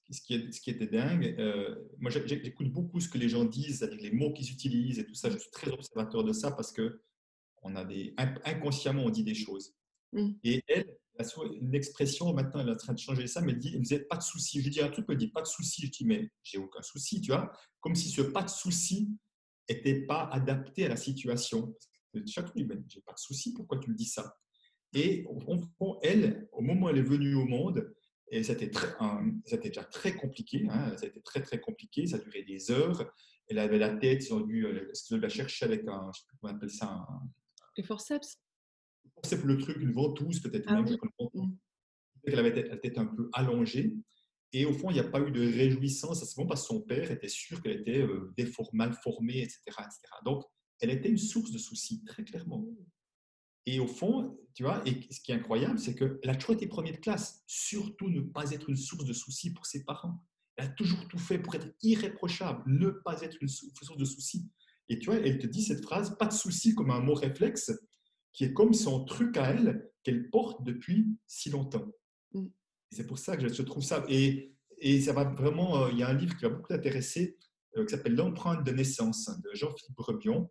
ce qui, est, ce qui était dingue, euh, moi j'écoute beaucoup ce que les gens disent, avec les mots qu'ils utilisent et tout ça. Je suis très observateur de ça parce que on a des, inconsciemment on dit des choses. Mm. Et elle, une expression, maintenant elle est en train de changer ça, mais elle dit, elle me disait pas de souci. Je dis un truc, elle dit pas de souci. Je dis, mais j'ai aucun souci, tu vois. Comme si ce pas de souci n'était pas adapté à la situation. Chaque fois, j'ai pas de souci, pourquoi tu me dis ça? Et fond, elle, au moment où elle est venue au monde, et c'était déjà très compliqué, hein, ça a été très très compliqué, ça a duré des heures. Elle avait la tête, ils ont dû euh, la chercher avec un, je sais pas comment on appelle ça, Les forceps? Forceps, le truc, une ventouse peut-être ah, même. Oui. Elle avait la tête un peu allongée. Et au fond, il n'y a pas eu de réjouissance à ce moment parce que son père était sûr qu'elle était euh, mal formée, etc., etc. Donc, elle était une source de soucis, très clairement. Et au fond, tu vois, et ce qui est incroyable, c'est qu'elle a toujours été première de classe. Surtout ne pas être une source de soucis pour ses parents. Elle a toujours tout fait pour être irréprochable, ne pas être une source de soucis. Et tu vois, elle te dit cette phrase, pas de soucis comme un mot réflexe, qui est comme son truc à elle qu'elle porte depuis si longtemps. Mm. C'est pour ça que je trouve ça. Et, et ça va vraiment. Euh, il y a un livre qui va beaucoup t'intéresser, euh, qui s'appelle L'empreinte de naissance de Jean-Philippe Brebion,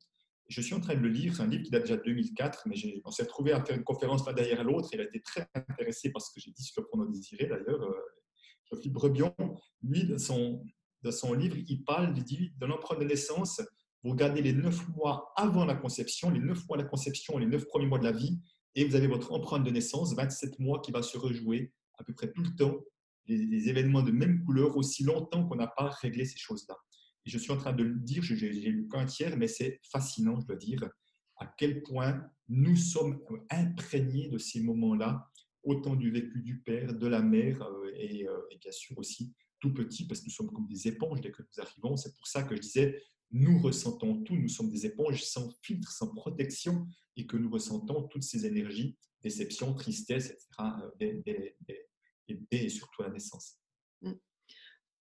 je suis en train de le lire, c'est un livre qui date déjà de 2004, mais on s'est retrouvé à faire une conférence l'un derrière l'autre. Il a été très intéressé par ce que j'ai dit sur le pronom désiré, d'ailleurs. Euh, Brebion, lui, dans son, dans son livre, il parle, il dit, de l'empreinte de naissance, vous regardez les neuf mois avant la conception, les neuf mois de la conception, les neuf premiers mois de la vie, et vous avez votre empreinte de naissance, 27 mois qui va se rejouer à peu près tout le temps, des événements de même couleur, aussi longtemps qu'on n'a pas réglé ces choses-là je suis en train de le dire, j'ai lu qu'un tiers, mais c'est fascinant, je dois dire, à quel point nous sommes imprégnés de ces moments-là, autant du vécu du père, de la mère, euh, euh, et, bien sûr aussi tout petit parce que nous sommes comme des éponges dès que nous arrivons. C'est pour ça que je disais, nous ressentons tout, nous sommes des éponges sans filtre, sans protection, et que nous ressentons toutes ces énergies, déception, tristesse, etc., et surtout la naissance. Mmh.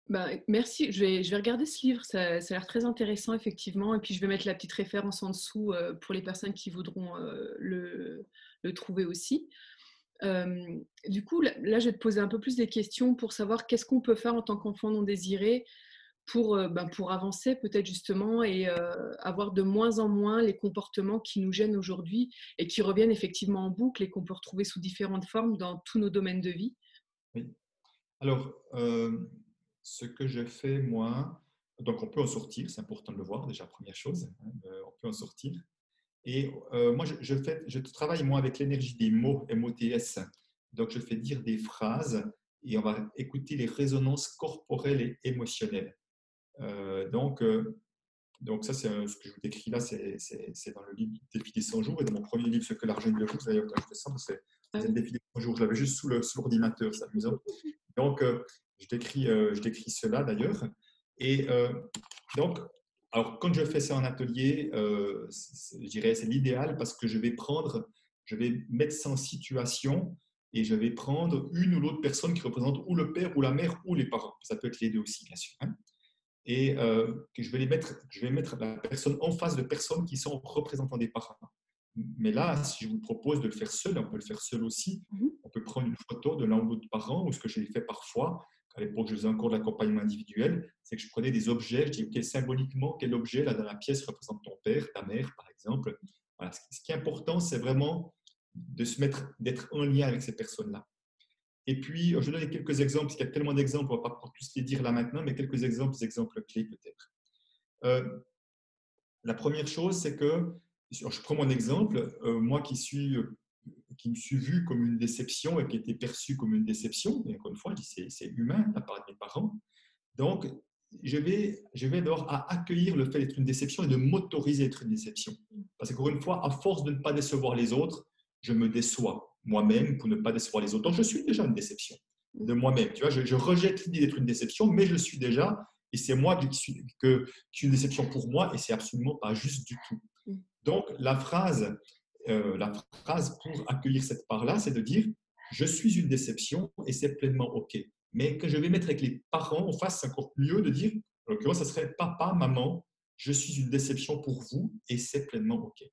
Bah, merci, je vais, je vais, regarder ce livre, ça, ça a l'air très intéressant effectivement, et puis je vais mettre la petite référence en dessous euh, pour les personnes qui voudront euh, le, trouver aussi. Euh, du coup, là, je vais te poser un peu plus des questions pour savoir qu'est-ce qu'on peut faire en tant qu'enfant non désiré pour, ben, pour avancer peut-être justement et avoir de moins en moins les comportements qui nous gênent aujourd'hui et qui reviennent effectivement en boucle et qu'on peut retrouver sous différentes formes dans tous nos domaines de vie. Oui. Alors, ce que je fais, moi, donc on peut en sortir, c'est important de le voir, déjà, première chose, hein, on peut en sortir. Et moi, je, je travaille, moi, avec l'énergie des mots, MOTS. Donc, je fais dire des phrases et on va écouter les résonances corporelles et émotionnelles. Donc, donc, ça, c'est ce que je vous décris là, c'est dans le livre Défi des 100 jours et dans mon premier livre, Ce que l'argent de vous, d'ailleurs, quand je fais ça, c'est le défi des 100 jours. Je l'avais juste sous l'ordinateur, c'est amusant. Donc, je décris, euh, je décris cela d'ailleurs. Et euh, donc, alors quand je fais ça en atelier, euh, je dirais c'est l'idéal parce que je vais prendre, je vais mettre ça en situation et je vais prendre une ou l'autre personne qui représente ou le père ou la mère ou les parents. Ça peut être les deux aussi, bien sûr. Hein. Et que je vais les mettre, je vais mettre la personne en face de personnes qui sont représentants des parents. Mais là, si je vous propose de le faire seul, on peut le faire seul aussi. Mmh on peut prendre une photo de l'un ou l'autre parent, ou ce que j'ai fait parfois, à l'époque, je faisais encore de l'accompagnement individuel, c'est que je prenais des objets, je dis, OK, symboliquement, quel objet là dans la pièce représente ton père, ta mère, par exemple. Ce qui est important, c'est vraiment de se mettre, d'être en lien avec ces personnes-là. Et puis, je vais donner quelques exemples, parce qu'il y a tellement d'exemples, on ne va pas tous les dire là maintenant, mais quelques exemples, exemples clés peut-être. Euh, la première chose, c'est que, je prends mon exemple, euh, moi qui suis qui me suis vu comme une déception et qui était perçu comme une déception. Et encore une fois, c'est humain de la part de mes parents. Donc, je vais, je vais d'abord accueillir le fait d'être une déception et de m'autoriser à être une déception. Parce qu'encore une fois, à force de ne pas décevoir les autres, je me déçois moi-même pour ne pas décevoir les autres. Donc, je suis déjà une déception de moi-même. Tu vois, je, rejette l'idée d'être une déception, mais je suis déjà, et c'est moi qui suis, que, qui suis une déception pour moi, et c'est absolument pas juste du tout. Mm. Donc, la phrase euh, la phrase pour accueillir cette part-là, c'est de dire je suis une déception et c'est pleinement OK. Mais que je vais mettre avec les parents en face, c'est encore mieux de dire, en l'occurrence, ça serait papa, maman, je suis une déception pour vous et c'est pleinement OK.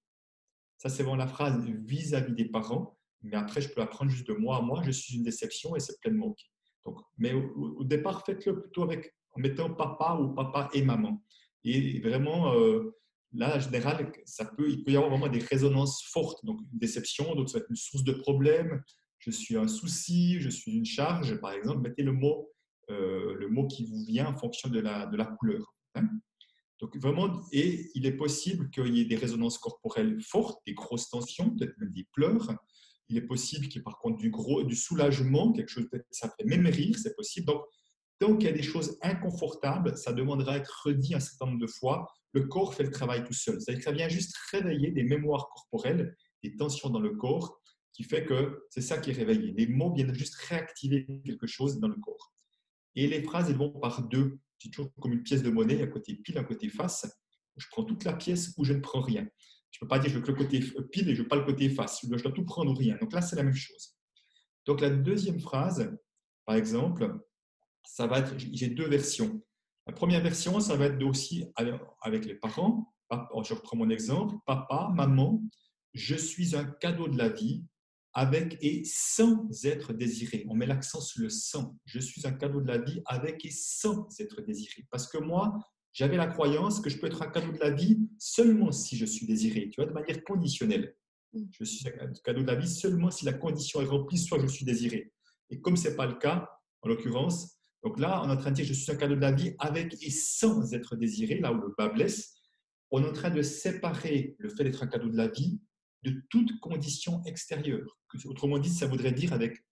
Ça, c'est vraiment la phrase vis-à-vis des parents. Mais après, je peux la prendre juste de moi à moi, je suis une déception et c'est pleinement OK. Donc, mais au, départ, faites-le plutôt avec, en mettant papa ou papa et maman. Et vraiment, euh, là, en général, ça peut, il peut y avoir vraiment des résonances fortes. Donc, une déception, donc ça va être une source de problème. Je suis un souci, je suis une charge. Par exemple, mettez le mot, euh, le mot qui vous vient en fonction de la, de la couleur. Hein. donc, vraiment, et il est possible qu'il y ait des résonances corporelles fortes, des grosses tensions, peut-être même des pleurs. Il est possible qu'il y ait par contre du, gros, du soulagement, quelque chose, ça fait même rire, c'est possible. Donc, tant qu'il y a des choses inconfortables, ça demandera à être redit un certain nombre de fois le corps fait le travail tout seul. C'est-à-dire que ça vient juste réveiller des mémoires corporelles, des tensions dans le corps, qui fait que c'est ça qui est réveillé. Les mots viennent juste réactiver quelque chose dans le corps. Et les phrases, elles vont par deux. C'est toujours comme une pièce de monnaie, à côté pile, à côté face. Je prends toute la pièce ou je ne prends rien. Je ne peux pas dire je veux que le côté pile et je veux pas le côté face. Je dois tout prendre ou rien. Donc là, c'est la même chose. Donc la deuxième phrase, par exemple, ça va être, j'ai deux versions. La première version, ça va être aussi avec les parents. Je reprends mon exemple. Papa, maman, je suis un cadeau de la vie avec et sans être désiré. On met l'accent sur le sans. Je suis un cadeau de la vie avec et sans être désiré. Parce que moi, j'avais la croyance que je peux être un cadeau de la vie seulement si je suis désiré, tu vois, de manière conditionnelle. Mm. Je suis un cadeau de la vie seulement si la condition est remplie, soit je suis désiré. Et comme ce n'est pas le cas, en l'occurrence, donc là, on est en train de dire je suis un cadeau de la vie avec et sans être désiré, là où le bas blesse. On est en train de séparer le fait d'être un cadeau de la vie de toute condition extérieure. Autrement dit, ça voudrait dire avec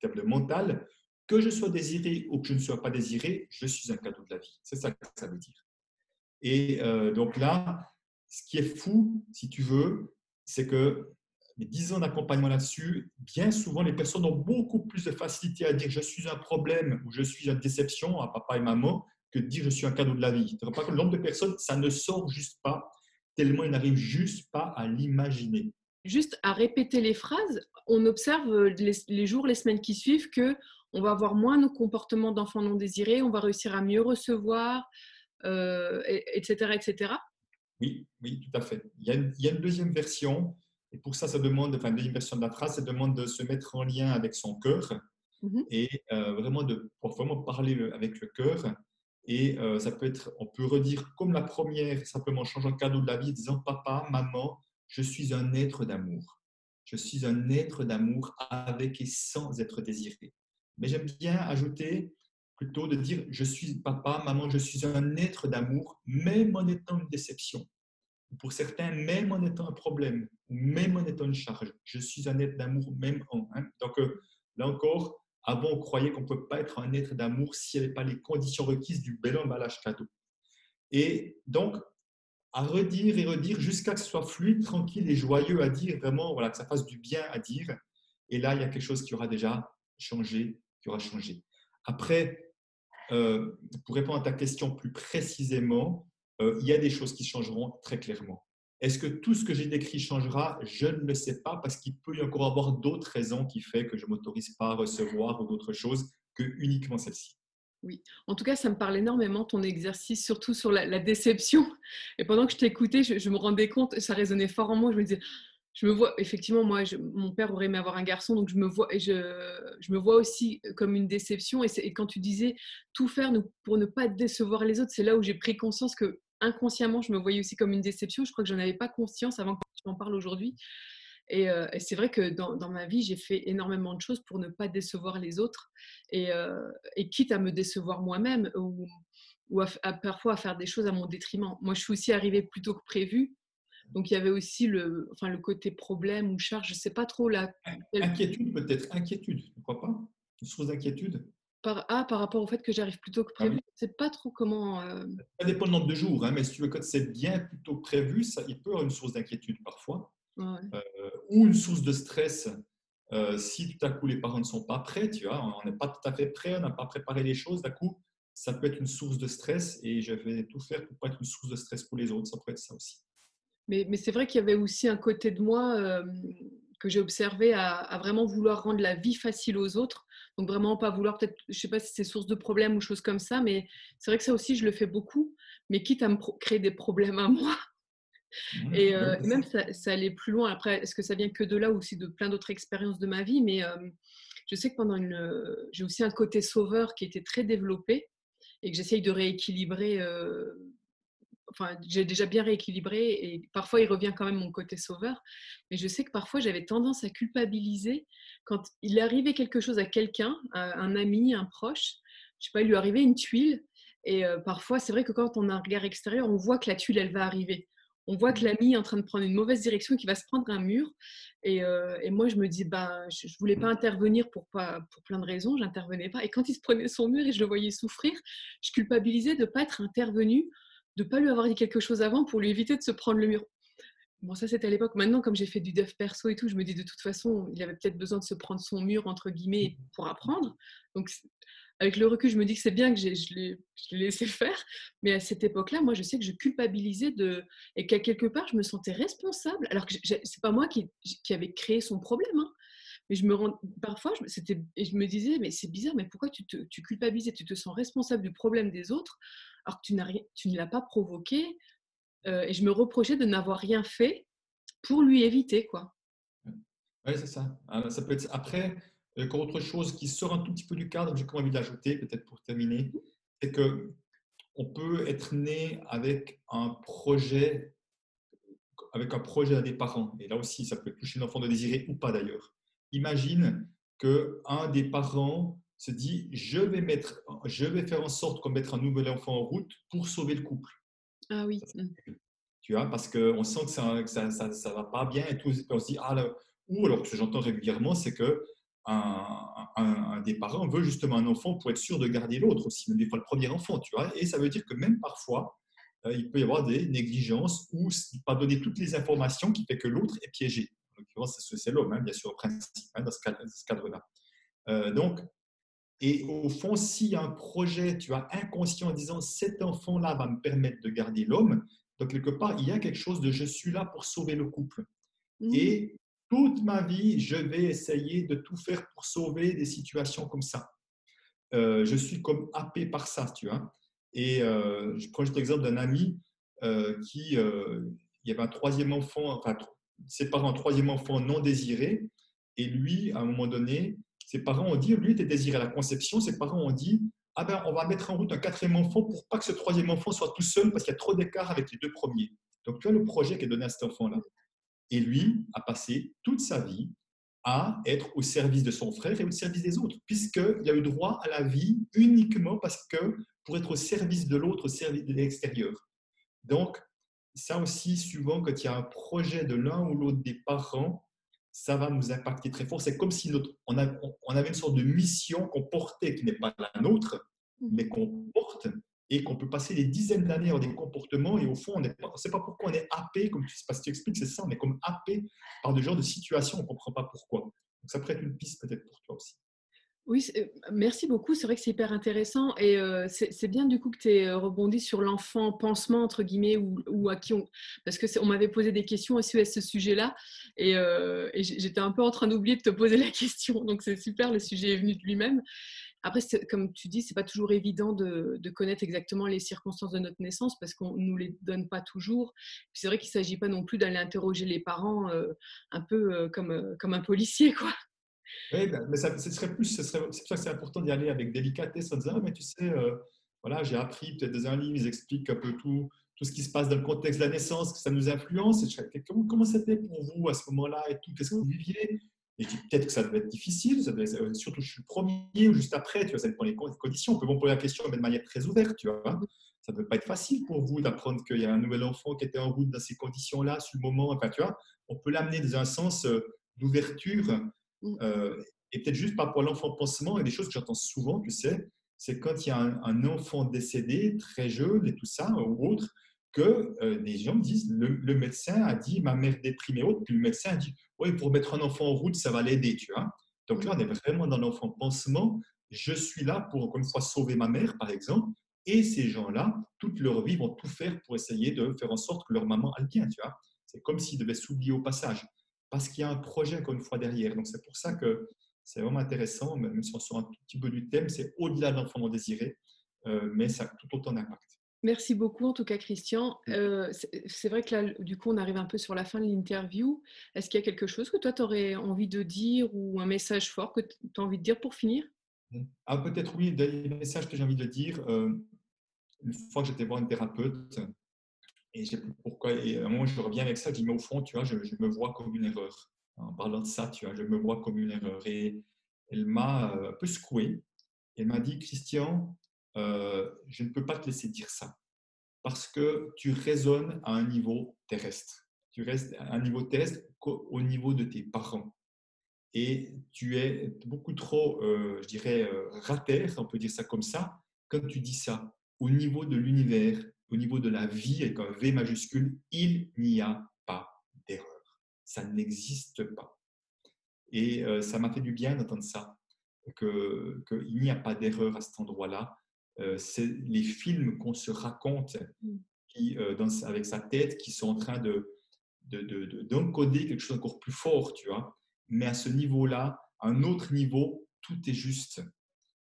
terme mental, que je sois désiré ou que je ne sois pas désiré, je suis un cadeau de la vie. C'est ça que ça veut dire. Et euh, donc là, ce qui est fou, si tu veux, c'est que mais 10 ans d'accompagnement là-dessus, bien souvent, les personnes ont beaucoup plus de facilité à dire je suis un problème ou je suis une déception à papa et maman que de dire je suis un cadeau de la vie. Tu pas que le nombre de personnes, ça ne sort juste pas, tellement ils n'arrivent juste pas à l'imaginer. Juste à répéter les phrases, on observe les, jours, les semaines qui suivent que on va avoir moins de comportements d'enfants non désirés, on va réussir à mieux recevoir, euh, etc., etc. Oui, oui, tout à fait. Il y, a une, il y, a une, deuxième version, et pour ça, ça demande, enfin, une deuxième version de la phrase, ça demande de se mettre en lien avec son cœur mmh et euh, vraiment de pour vraiment parler avec le cœur. Et euh, ça peut être, on peut redire comme la première, simplement changeant le cadeau de la vie, disant Papa, maman, je suis un être d'amour. Je suis un être d'amour avec et sans être désiré. Mais j'aime bien ajouter plutôt de dire je suis papa, maman, je suis un être d'amour, même en étant une déception. Pour certains, même en étant un problème, même en étant une charge. Je suis un être d'amour, même en. Hein. Donc euh, là encore, avant, on croyait qu'on ne peut pas être un être d'amour s'il n'y avait pas les conditions requises du bel emballage cadeau. Et donc, à redire et redire jusqu'à ce que ce soit fluide, tranquille et joyeux à dire, vraiment, voilà, que ça fasse du bien à dire. Et là, il y a quelque chose qui aura déjà changé, qui aura changé. Après, euh, pour répondre à ta question plus précisément, euh, il y a des choses qui changeront très clairement. Est-ce que tout ce que j'ai décrit changera? Je ne le sais pas parce qu'il peut y encore avoir d'autres raisons qui font que je ne m'autorise pas à recevoir ou d'autres choses que uniquement celle-ci. Oui, en tout cas, ça me parle énormément ton exercice, surtout sur la, déception. Et pendant que je t'écoutais, je, me rendais compte, ça résonnait fort en moi. Je me disais, je me vois, effectivement, moi, mon père aurait aimé avoir un garçon, donc je me vois, aussi comme une déception. Et, et, quand tu disais tout faire pour ne pas décevoir les autres, c'est là où j'ai pris conscience que inconsciemment, je me voyais aussi comme une déception. Je crois que je n'en avais pas conscience avant que tu m'en parles aujourd'hui. Et, euh, et c'est vrai que dans, dans ma vie, j'ai fait énormément de choses pour ne pas décevoir les autres. Et, euh, et quitte à me décevoir moi-même ou, ou à, parfois à faire des choses à mon détriment. Moi, je suis aussi arrivée plus tôt que prévu. Donc il y avait aussi le, enfin, le côté problème ou charge, je ne sais pas trop là. Inquiétude peut-être, inquiétude, tu ne crois pas? Une source d'inquiétude? Par, ah, par rapport au fait que j'arrive plus tôt que ah prévu, je ne sais pas trop comment. Euh, ça dépend du nombre de jours, hein, mais si tu veux que c'est bien plus tôt que prévu, ça, il peut y avoir une source d'inquiétude parfois. Euh, ou une source de stress euh, si tout à coup les parents ne sont pas prêts, tu vois, on n'est pas tout à fait prêt, on n'a pas préparé les choses, d'un coup, ça peut être une source de stress et je vais tout faire pour pas être une source de stress pour les autres, ça peut être ça aussi. Mais, c'est vrai qu'il y avait aussi un côté de moi euh, que j'ai observé à, vraiment vouloir rendre la vie facile aux autres. Donc vraiment pas vouloir peut-être, je sais pas si c'est source de problèmes ou choses comme ça, mais c'est vrai que ça aussi je le fais beaucoup, mais quitte à me créer des problèmes à moi. Mmh, et, euh, même ça, ça, allait plus loin. Après, est-ce que ça vient que de là ou aussi de plein d'autres expériences de ma vie? Mais euh, je sais que pendant une, j'ai aussi un côté sauveur qui était très développé et que j'essaye de rééquilibrer enfin, j'ai déjà bien rééquilibré et parfois il revient quand même mon côté sauveur. Mais je sais que parfois j'avais tendance à culpabiliser quand il arrivait quelque chose à quelqu'un, un ami, un proche. Je sais pas, il lui arrivait une tuile. Et euh, parfois, c'est vrai que quand on a un regard extérieur, on voit que la tuile, elle va arriver. On voit que mmh. l'ami est en train de prendre une mauvaise direction, qu'il va se prendre un mur. Et, euh, et moi, je me dis, bah, je ne voulais pas intervenir pour, pas, pour plein de raisons, j'intervenais pas. Et quand il se prenait son mur et je le voyais souffrir, je culpabilisais de ne pas être intervenue de ne pas lui avoir dit quelque chose avant pour lui éviter de se prendre le mur. Bon, ça c'était à l'époque. Maintenant, comme j'ai fait du dev perso et tout, je me dis de toute façon, il avait peut-être besoin de se prendre son mur, entre guillemets, pour apprendre. Donc, avec le recul, je me dis que c'est bien que je l'ai laissé faire. Mais à cette époque-là, moi, je sais que je culpabilisais de. Et qu'à quelque part, je me sentais responsable. Alors que c'est pas moi qui, qui avait créé son problème. Hein. Mais je me rends, parfois, je, je me disais, mais c'est bizarre, mais pourquoi tu, te, tu culpabilises tu te sens responsable du problème des autres alors que tu, rien, tu ne l'as pas provoqué euh, Et je me reprochais de n'avoir rien fait pour lui éviter, quoi. Oui, c'est ça. Ah, ça peut être... Après, encore autre chose qui sort un tout petit peu du cadre, j'ai envie d'ajouter, peut-être pour terminer, c'est que on peut être né avec un projet avec un projet à des parents. Et là aussi, ça peut toucher l'enfant de désirer ou pas d'ailleurs imagine qu'un des parents se dit je vais, mettre, je vais faire en sorte qu'on mette un nouvel enfant en route pour sauver le couple. Ah oui. Tu vois, parce qu'on sent que ça ne ça, ça, va pas bien et tout. on se dit, ah, ou alors ce que j'entends régulièrement, c'est que un, des parents veut justement un enfant pour être sûr de garder l'autre aussi, même des fois le premier enfant, tu vois. Et ça veut dire que même parfois, euh, il peut y avoir des négligences ou pas donner toutes les informations qui fait que l'autre est piégé. En l'occurrence, c'est l'homme, hein, bien sûr, au principe, hein, dans ce cadre-là. donc, et au fond, s'il y a un projet, tu as inconscient en disant cet enfant-là va me permettre de garder l'homme, donc quelque part, il y a quelque chose de je suis là pour sauver le couple. Mmh. Et toute ma vie, je vais essayer de tout faire pour sauver des situations comme ça. Euh, je suis comme happé par ça, tu vois. Et euh, je prends juste l'exemple d'un ami euh, qui, il y avait un troisième enfant, enfin, ses parents, un troisième enfant non désiré, et lui, à un moment donné, ses parents ont dit, lui était désiré à la conception, ses parents ont dit, ah ben, on va mettre en route un quatrième enfant pour pas que ce troisième enfant soit tout seul parce qu'il y a trop d'écart avec les deux premiers. Donc, tu as le projet qui est donné à cet enfant-là. Et lui a passé toute sa vie à être au service de son frère et au service des autres, puisqu'il a eu droit à la vie uniquement parce que pour être au service de l'autre, au service de l'extérieur. Donc, ça aussi, souvent, quand il y a un projet de l'un ou l'autre des parents, ça va nous impacter très fort. C'est comme si notre, on, on, avait une sorte de mission qu'on portait, qui n'est pas la nôtre, mmh. mais qu'on porte et qu'on peut passer des dizaines d'années dans des comportements et au fond, on ne sait pas pourquoi on est happé, comme tu, expliques, c'est ça, on est comme happé par de genre de situations, on ne comprend pas pourquoi. Donc ça pourrait être une piste peut-être pour toi aussi. Oui, euh, merci beaucoup. C'est vrai que c'est hyper intéressant et euh, c'est bien du coup que tu aies euh, rebondi sur l'enfant pansement entre guillemets ou, à qui parce que on m'avait posé des questions aussi à ce sujet-là et, et j'étais un peu en train d'oublier de te poser la question. Donc c'est super, le sujet est venu de lui-même. Après, comme tu dis, c'est pas toujours évident de, connaître exactement les circonstances de notre naissance parce qu'on nous les donne pas toujours. C'est vrai qu'il s'agit pas non plus d'aller interroger les parents euh, un peu euh, comme, euh, comme un policier, quoi. Oui, ben, mais ça, ce serait plus, c'est pour ça que c'est important d'y aller avec délicatesse en disant, mais tu sais, voilà, j'ai appris peut-être dans un livre, ils expliquent un peu tout, tout ce qui se passe dans le contexte de la naissance, que ça nous influence. comment, comment c'était pour vous à ce moment-là et tout? Qu'est-ce que vous viviez? Et je dis peut-être que ça devait être difficile, ça devait, euh, surtout je suis le premier ou juste après, tu vois, ça dépend des conditions. On peut poser la question de manière très ouverte, tu vois. Ça ne devait pas être facile pour vous d'apprendre qu'il y a un nouvel enfant qui était en route dans ces conditions-là, sur le moment. Enfin, tu vois, on peut l'amener dans un sens euh, d'ouverture mm. euh, et peut-être juste par rapport à l'enfant pansement et des choses que j'entends souvent, tu sais, c'est quand il y a un, enfant décédé, très jeune et tout ça, ou autre, que des gens disent le, médecin a dit ma mère déprimée autre, puis le médecin a dit oui, pour mettre un enfant en route, ça va l'aider, tu vois. Donc là, on est vraiment dans l'enfant pansement. Je suis là pour, encore une fois, sauver ma mère, par exemple. Et ces gens-là, toute leur vie, vont tout faire pour essayer de faire en sorte que leur maman aille bien, tu vois. C'est comme s'ils devaient s'oublier au passage. Parce qu'il y a un projet, encore une fois, derrière. Donc c'est pour ça que c'est vraiment intéressant, même si on sort un tout petit peu du thème, c'est au-delà de l'enfant désiré, euh, mais ça a tout autant d'impact. Merci beaucoup en tout cas Christian. Mmh. Euh, c'est vrai que là, du coup, on arrive un peu sur la fin de l'interview. Est-ce qu'il y a quelque chose que toi, tu aurais envie de dire ou un message fort que tu as envie de dire pour finir? Mmh. ah, Peut-être oui, des messages que j'ai envie de dire. Euh, une fois que j'étais voir une thérapeute, et je sais plus pourquoi, et à un moment je reviens avec ça, je dis, mais au fond, tu vois, je, me vois comme une erreur. En parlant de ça, tu vois, je me vois comme une erreur. Et elle m'a euh, un peu secoué. Elle m'a dit, Christian, euh, je ne peux pas te laisser dire ça parce que tu raisonnes à un niveau terrestre. Tu restes à un niveau terrestre au niveau de tes parents. Et tu es beaucoup trop, euh, je dirais, euh, rater, on peut dire ça comme ça, quand tu dis ça. Au niveau de l'univers, au niveau de la vie, avec un V majuscule, il n'y a pas d'erreur. Ça n'existe pas. Et ça m'a fait du bien d'entendre ça, qu'il n'y a pas d'erreur à cet endroit-là, c'est les films qu'on se raconte mm. qui, euh, dans, avec sa tête qui sont en train de, d'encoder de, quelque chose encore plus fort, tu vois. Mais à ce niveau-là, à un autre niveau, tout est juste.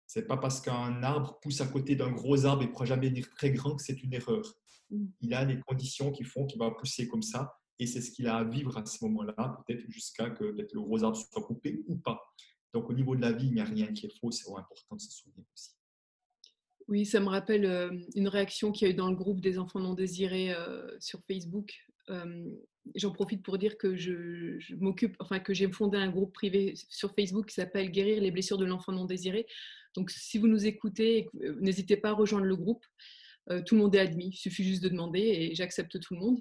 C'est pas parce qu'un arbre pousse à côté d'un gros arbre et ne pourra jamais devenir très grand que c'est une erreur. Mm. Il a des conditions qui font qu'il va pousser comme ça et c'est ce qu'il a à vivre à ce moment-là, peut-être jusqu'à que peut le gros arbre soit coupé ou pas. Donc au niveau de la vie, il n'y a rien qui est faux, c'est important de se souvenir aussi. Oui, ça me rappelle une réaction qu'il y a eu dans le groupe des enfants non désirés sur Facebook. J'en profite pour dire que je, m'occupe, enfin que j'ai fondé un groupe privé sur Facebook qui s'appelle Guérir les blessures de l'enfant non désiré. Donc, si vous nous écoutez, n'hésitez pas à rejoindre le groupe. tout le monde est admis, il suffit juste de demander et j'accepte tout le monde.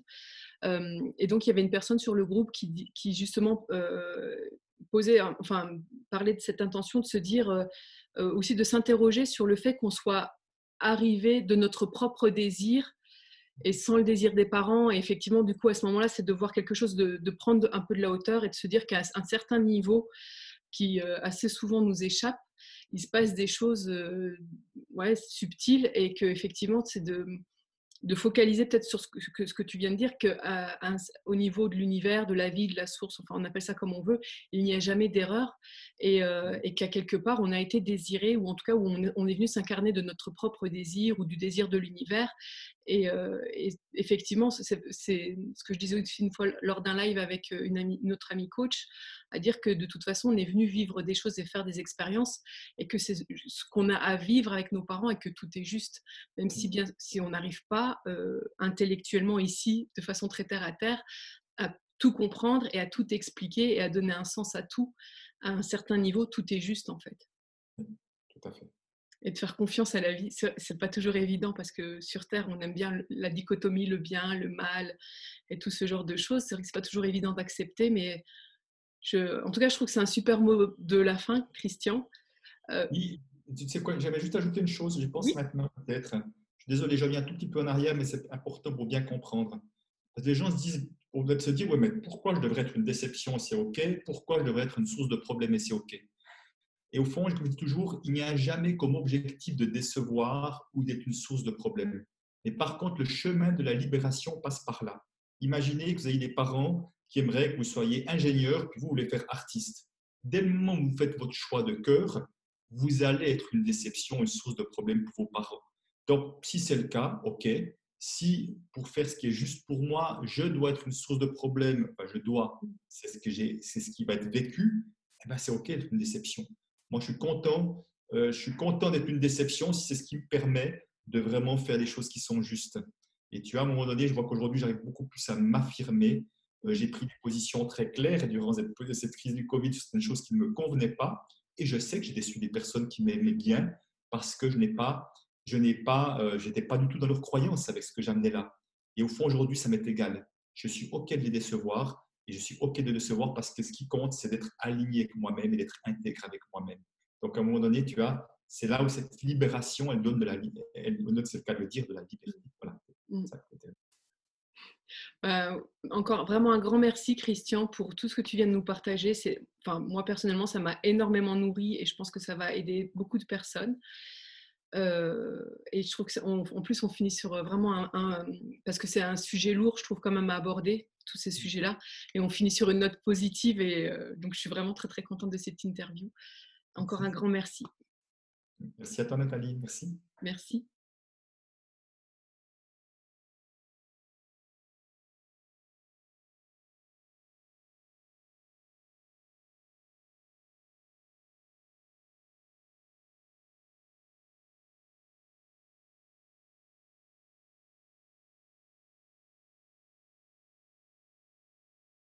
et donc, il y avait une personne sur le groupe qui, qui justement parlait de cette intention de se dire euh, aussi de s'interroger sur le fait qu'on soit arrivé de notre propre désir et sans le désir des parents. Et effectivement, du coup, à ce moment-là, c'est de voir quelque chose, de, prendre un peu de la hauteur et de se dire qu'à un certain niveau qui euh, assez souvent nous échappe, il se passe des choses euh, ouais, subtiles et que effectivement, c'est de de focaliser peut-être sur ce que, ce que, tu viens de dire, qu'au niveau de l'univers, de la vie, de la source, enfin on appelle ça comme on veut, il n'y a jamais d'erreur et, euh, et qu'à quelque part on a été désiré ou en tout cas où on, est venu s'incarner de notre propre désir ou du désir de l'univers. Et, effectivement, c'est ce que je disais une fois lors d'un live avec une, amie, autre amie coach, à dire que de toute façon on est venu vivre des choses et faire des expériences et que c'est ce qu'on a à vivre avec nos parents et que tout est juste, même si bien si on n'arrive pas intellectuellement ici, de façon très terre à terre, à tout comprendre et à tout expliquer et à donner un sens à tout. À un certain niveau, tout est juste en fait. Tout à fait. Et de faire confiance à la vie, c'est pas toujours évident parce que sur Terre, on aime bien la dichotomie, le bien, le mal et tout ce genre de choses. C'est vrai que c'est pas toujours évident d'accepter, mais je, en tout cas, je trouve que c'est un super mot de la fin, Christian. Euh, oui, tu sais quoi, j'avais juste ajouté une chose, je pense maintenant peut-être désolé, je reviens un tout petit peu en arrière, mais c'est important pour bien comprendre. Parce que les gens se disent, on doit se dire, ouais, mais pourquoi je devrais être une déception et c'est OK? Pourquoi je devrais être une source de problème et c'est OK? Et au fond, je vous dis toujours, il n'y a jamais comme objectif de décevoir ou d'être une source de problème. Mais par contre, le chemin de la libération passe par là. Imaginez que vous ayez des parents qui aimeraient que vous soyez ingénieur, puis vous voulez faire artiste. Dès le moment où vous faites votre choix de cœur, vous allez être une déception, une source de problème pour vos parents. Donc, si c'est le cas, OK. Si pour faire ce qui est juste pour moi, je dois être une source de problème, enfin, je dois, c'est ce, ce qui va être vécu, eh ben, c'est OK d'être une déception. Moi, je suis content, euh, je suis content d'être une déception si c'est ce qui me permet de vraiment faire des choses qui sont justes. Et tu vois, à un moment donné, je vois qu'aujourd'hui, j'arrive beaucoup plus à m'affirmer. Euh, j'ai pris des positions très claires durant cette, crise du Covid, c'est une chose qui ne me convenait pas. Et je sais que j'ai déçu des personnes qui m'aimaient bien parce que je n'ai pas je n'ai pas, euh, j'étais pas du tout dans leur croyance avec ce que j'amenais là. Et au fond, aujourd'hui, ça m'est égal. Je suis OK de les décevoir et je suis OK de les décevoir parce que ce qui compte, c'est d'être aligné avec moi-même et d'être intègre avec moi-même. Donc, à un moment donné, tu vois, c'est là où cette libération, elle donne de la elle donne, c'est le cas de le dire, de la liberté. Voilà. Mm. Euh, encore vraiment un grand merci Christian pour tout ce que tu viens de nous partager. C'est, enfin, moi personnellement, ça m'a énormément nourri et je pense que ça va aider beaucoup de personnes. Euh, et je trouve qu'en plus, on finit sur vraiment un, parce que c'est un sujet lourd, je trouve quand même à aborder tous ces sujets-là, et on finit sur une note positive. Et euh, donc, je suis vraiment très très contente de cette interview. Encore un grand merci. Merci à toi, Nathalie. Merci. Merci.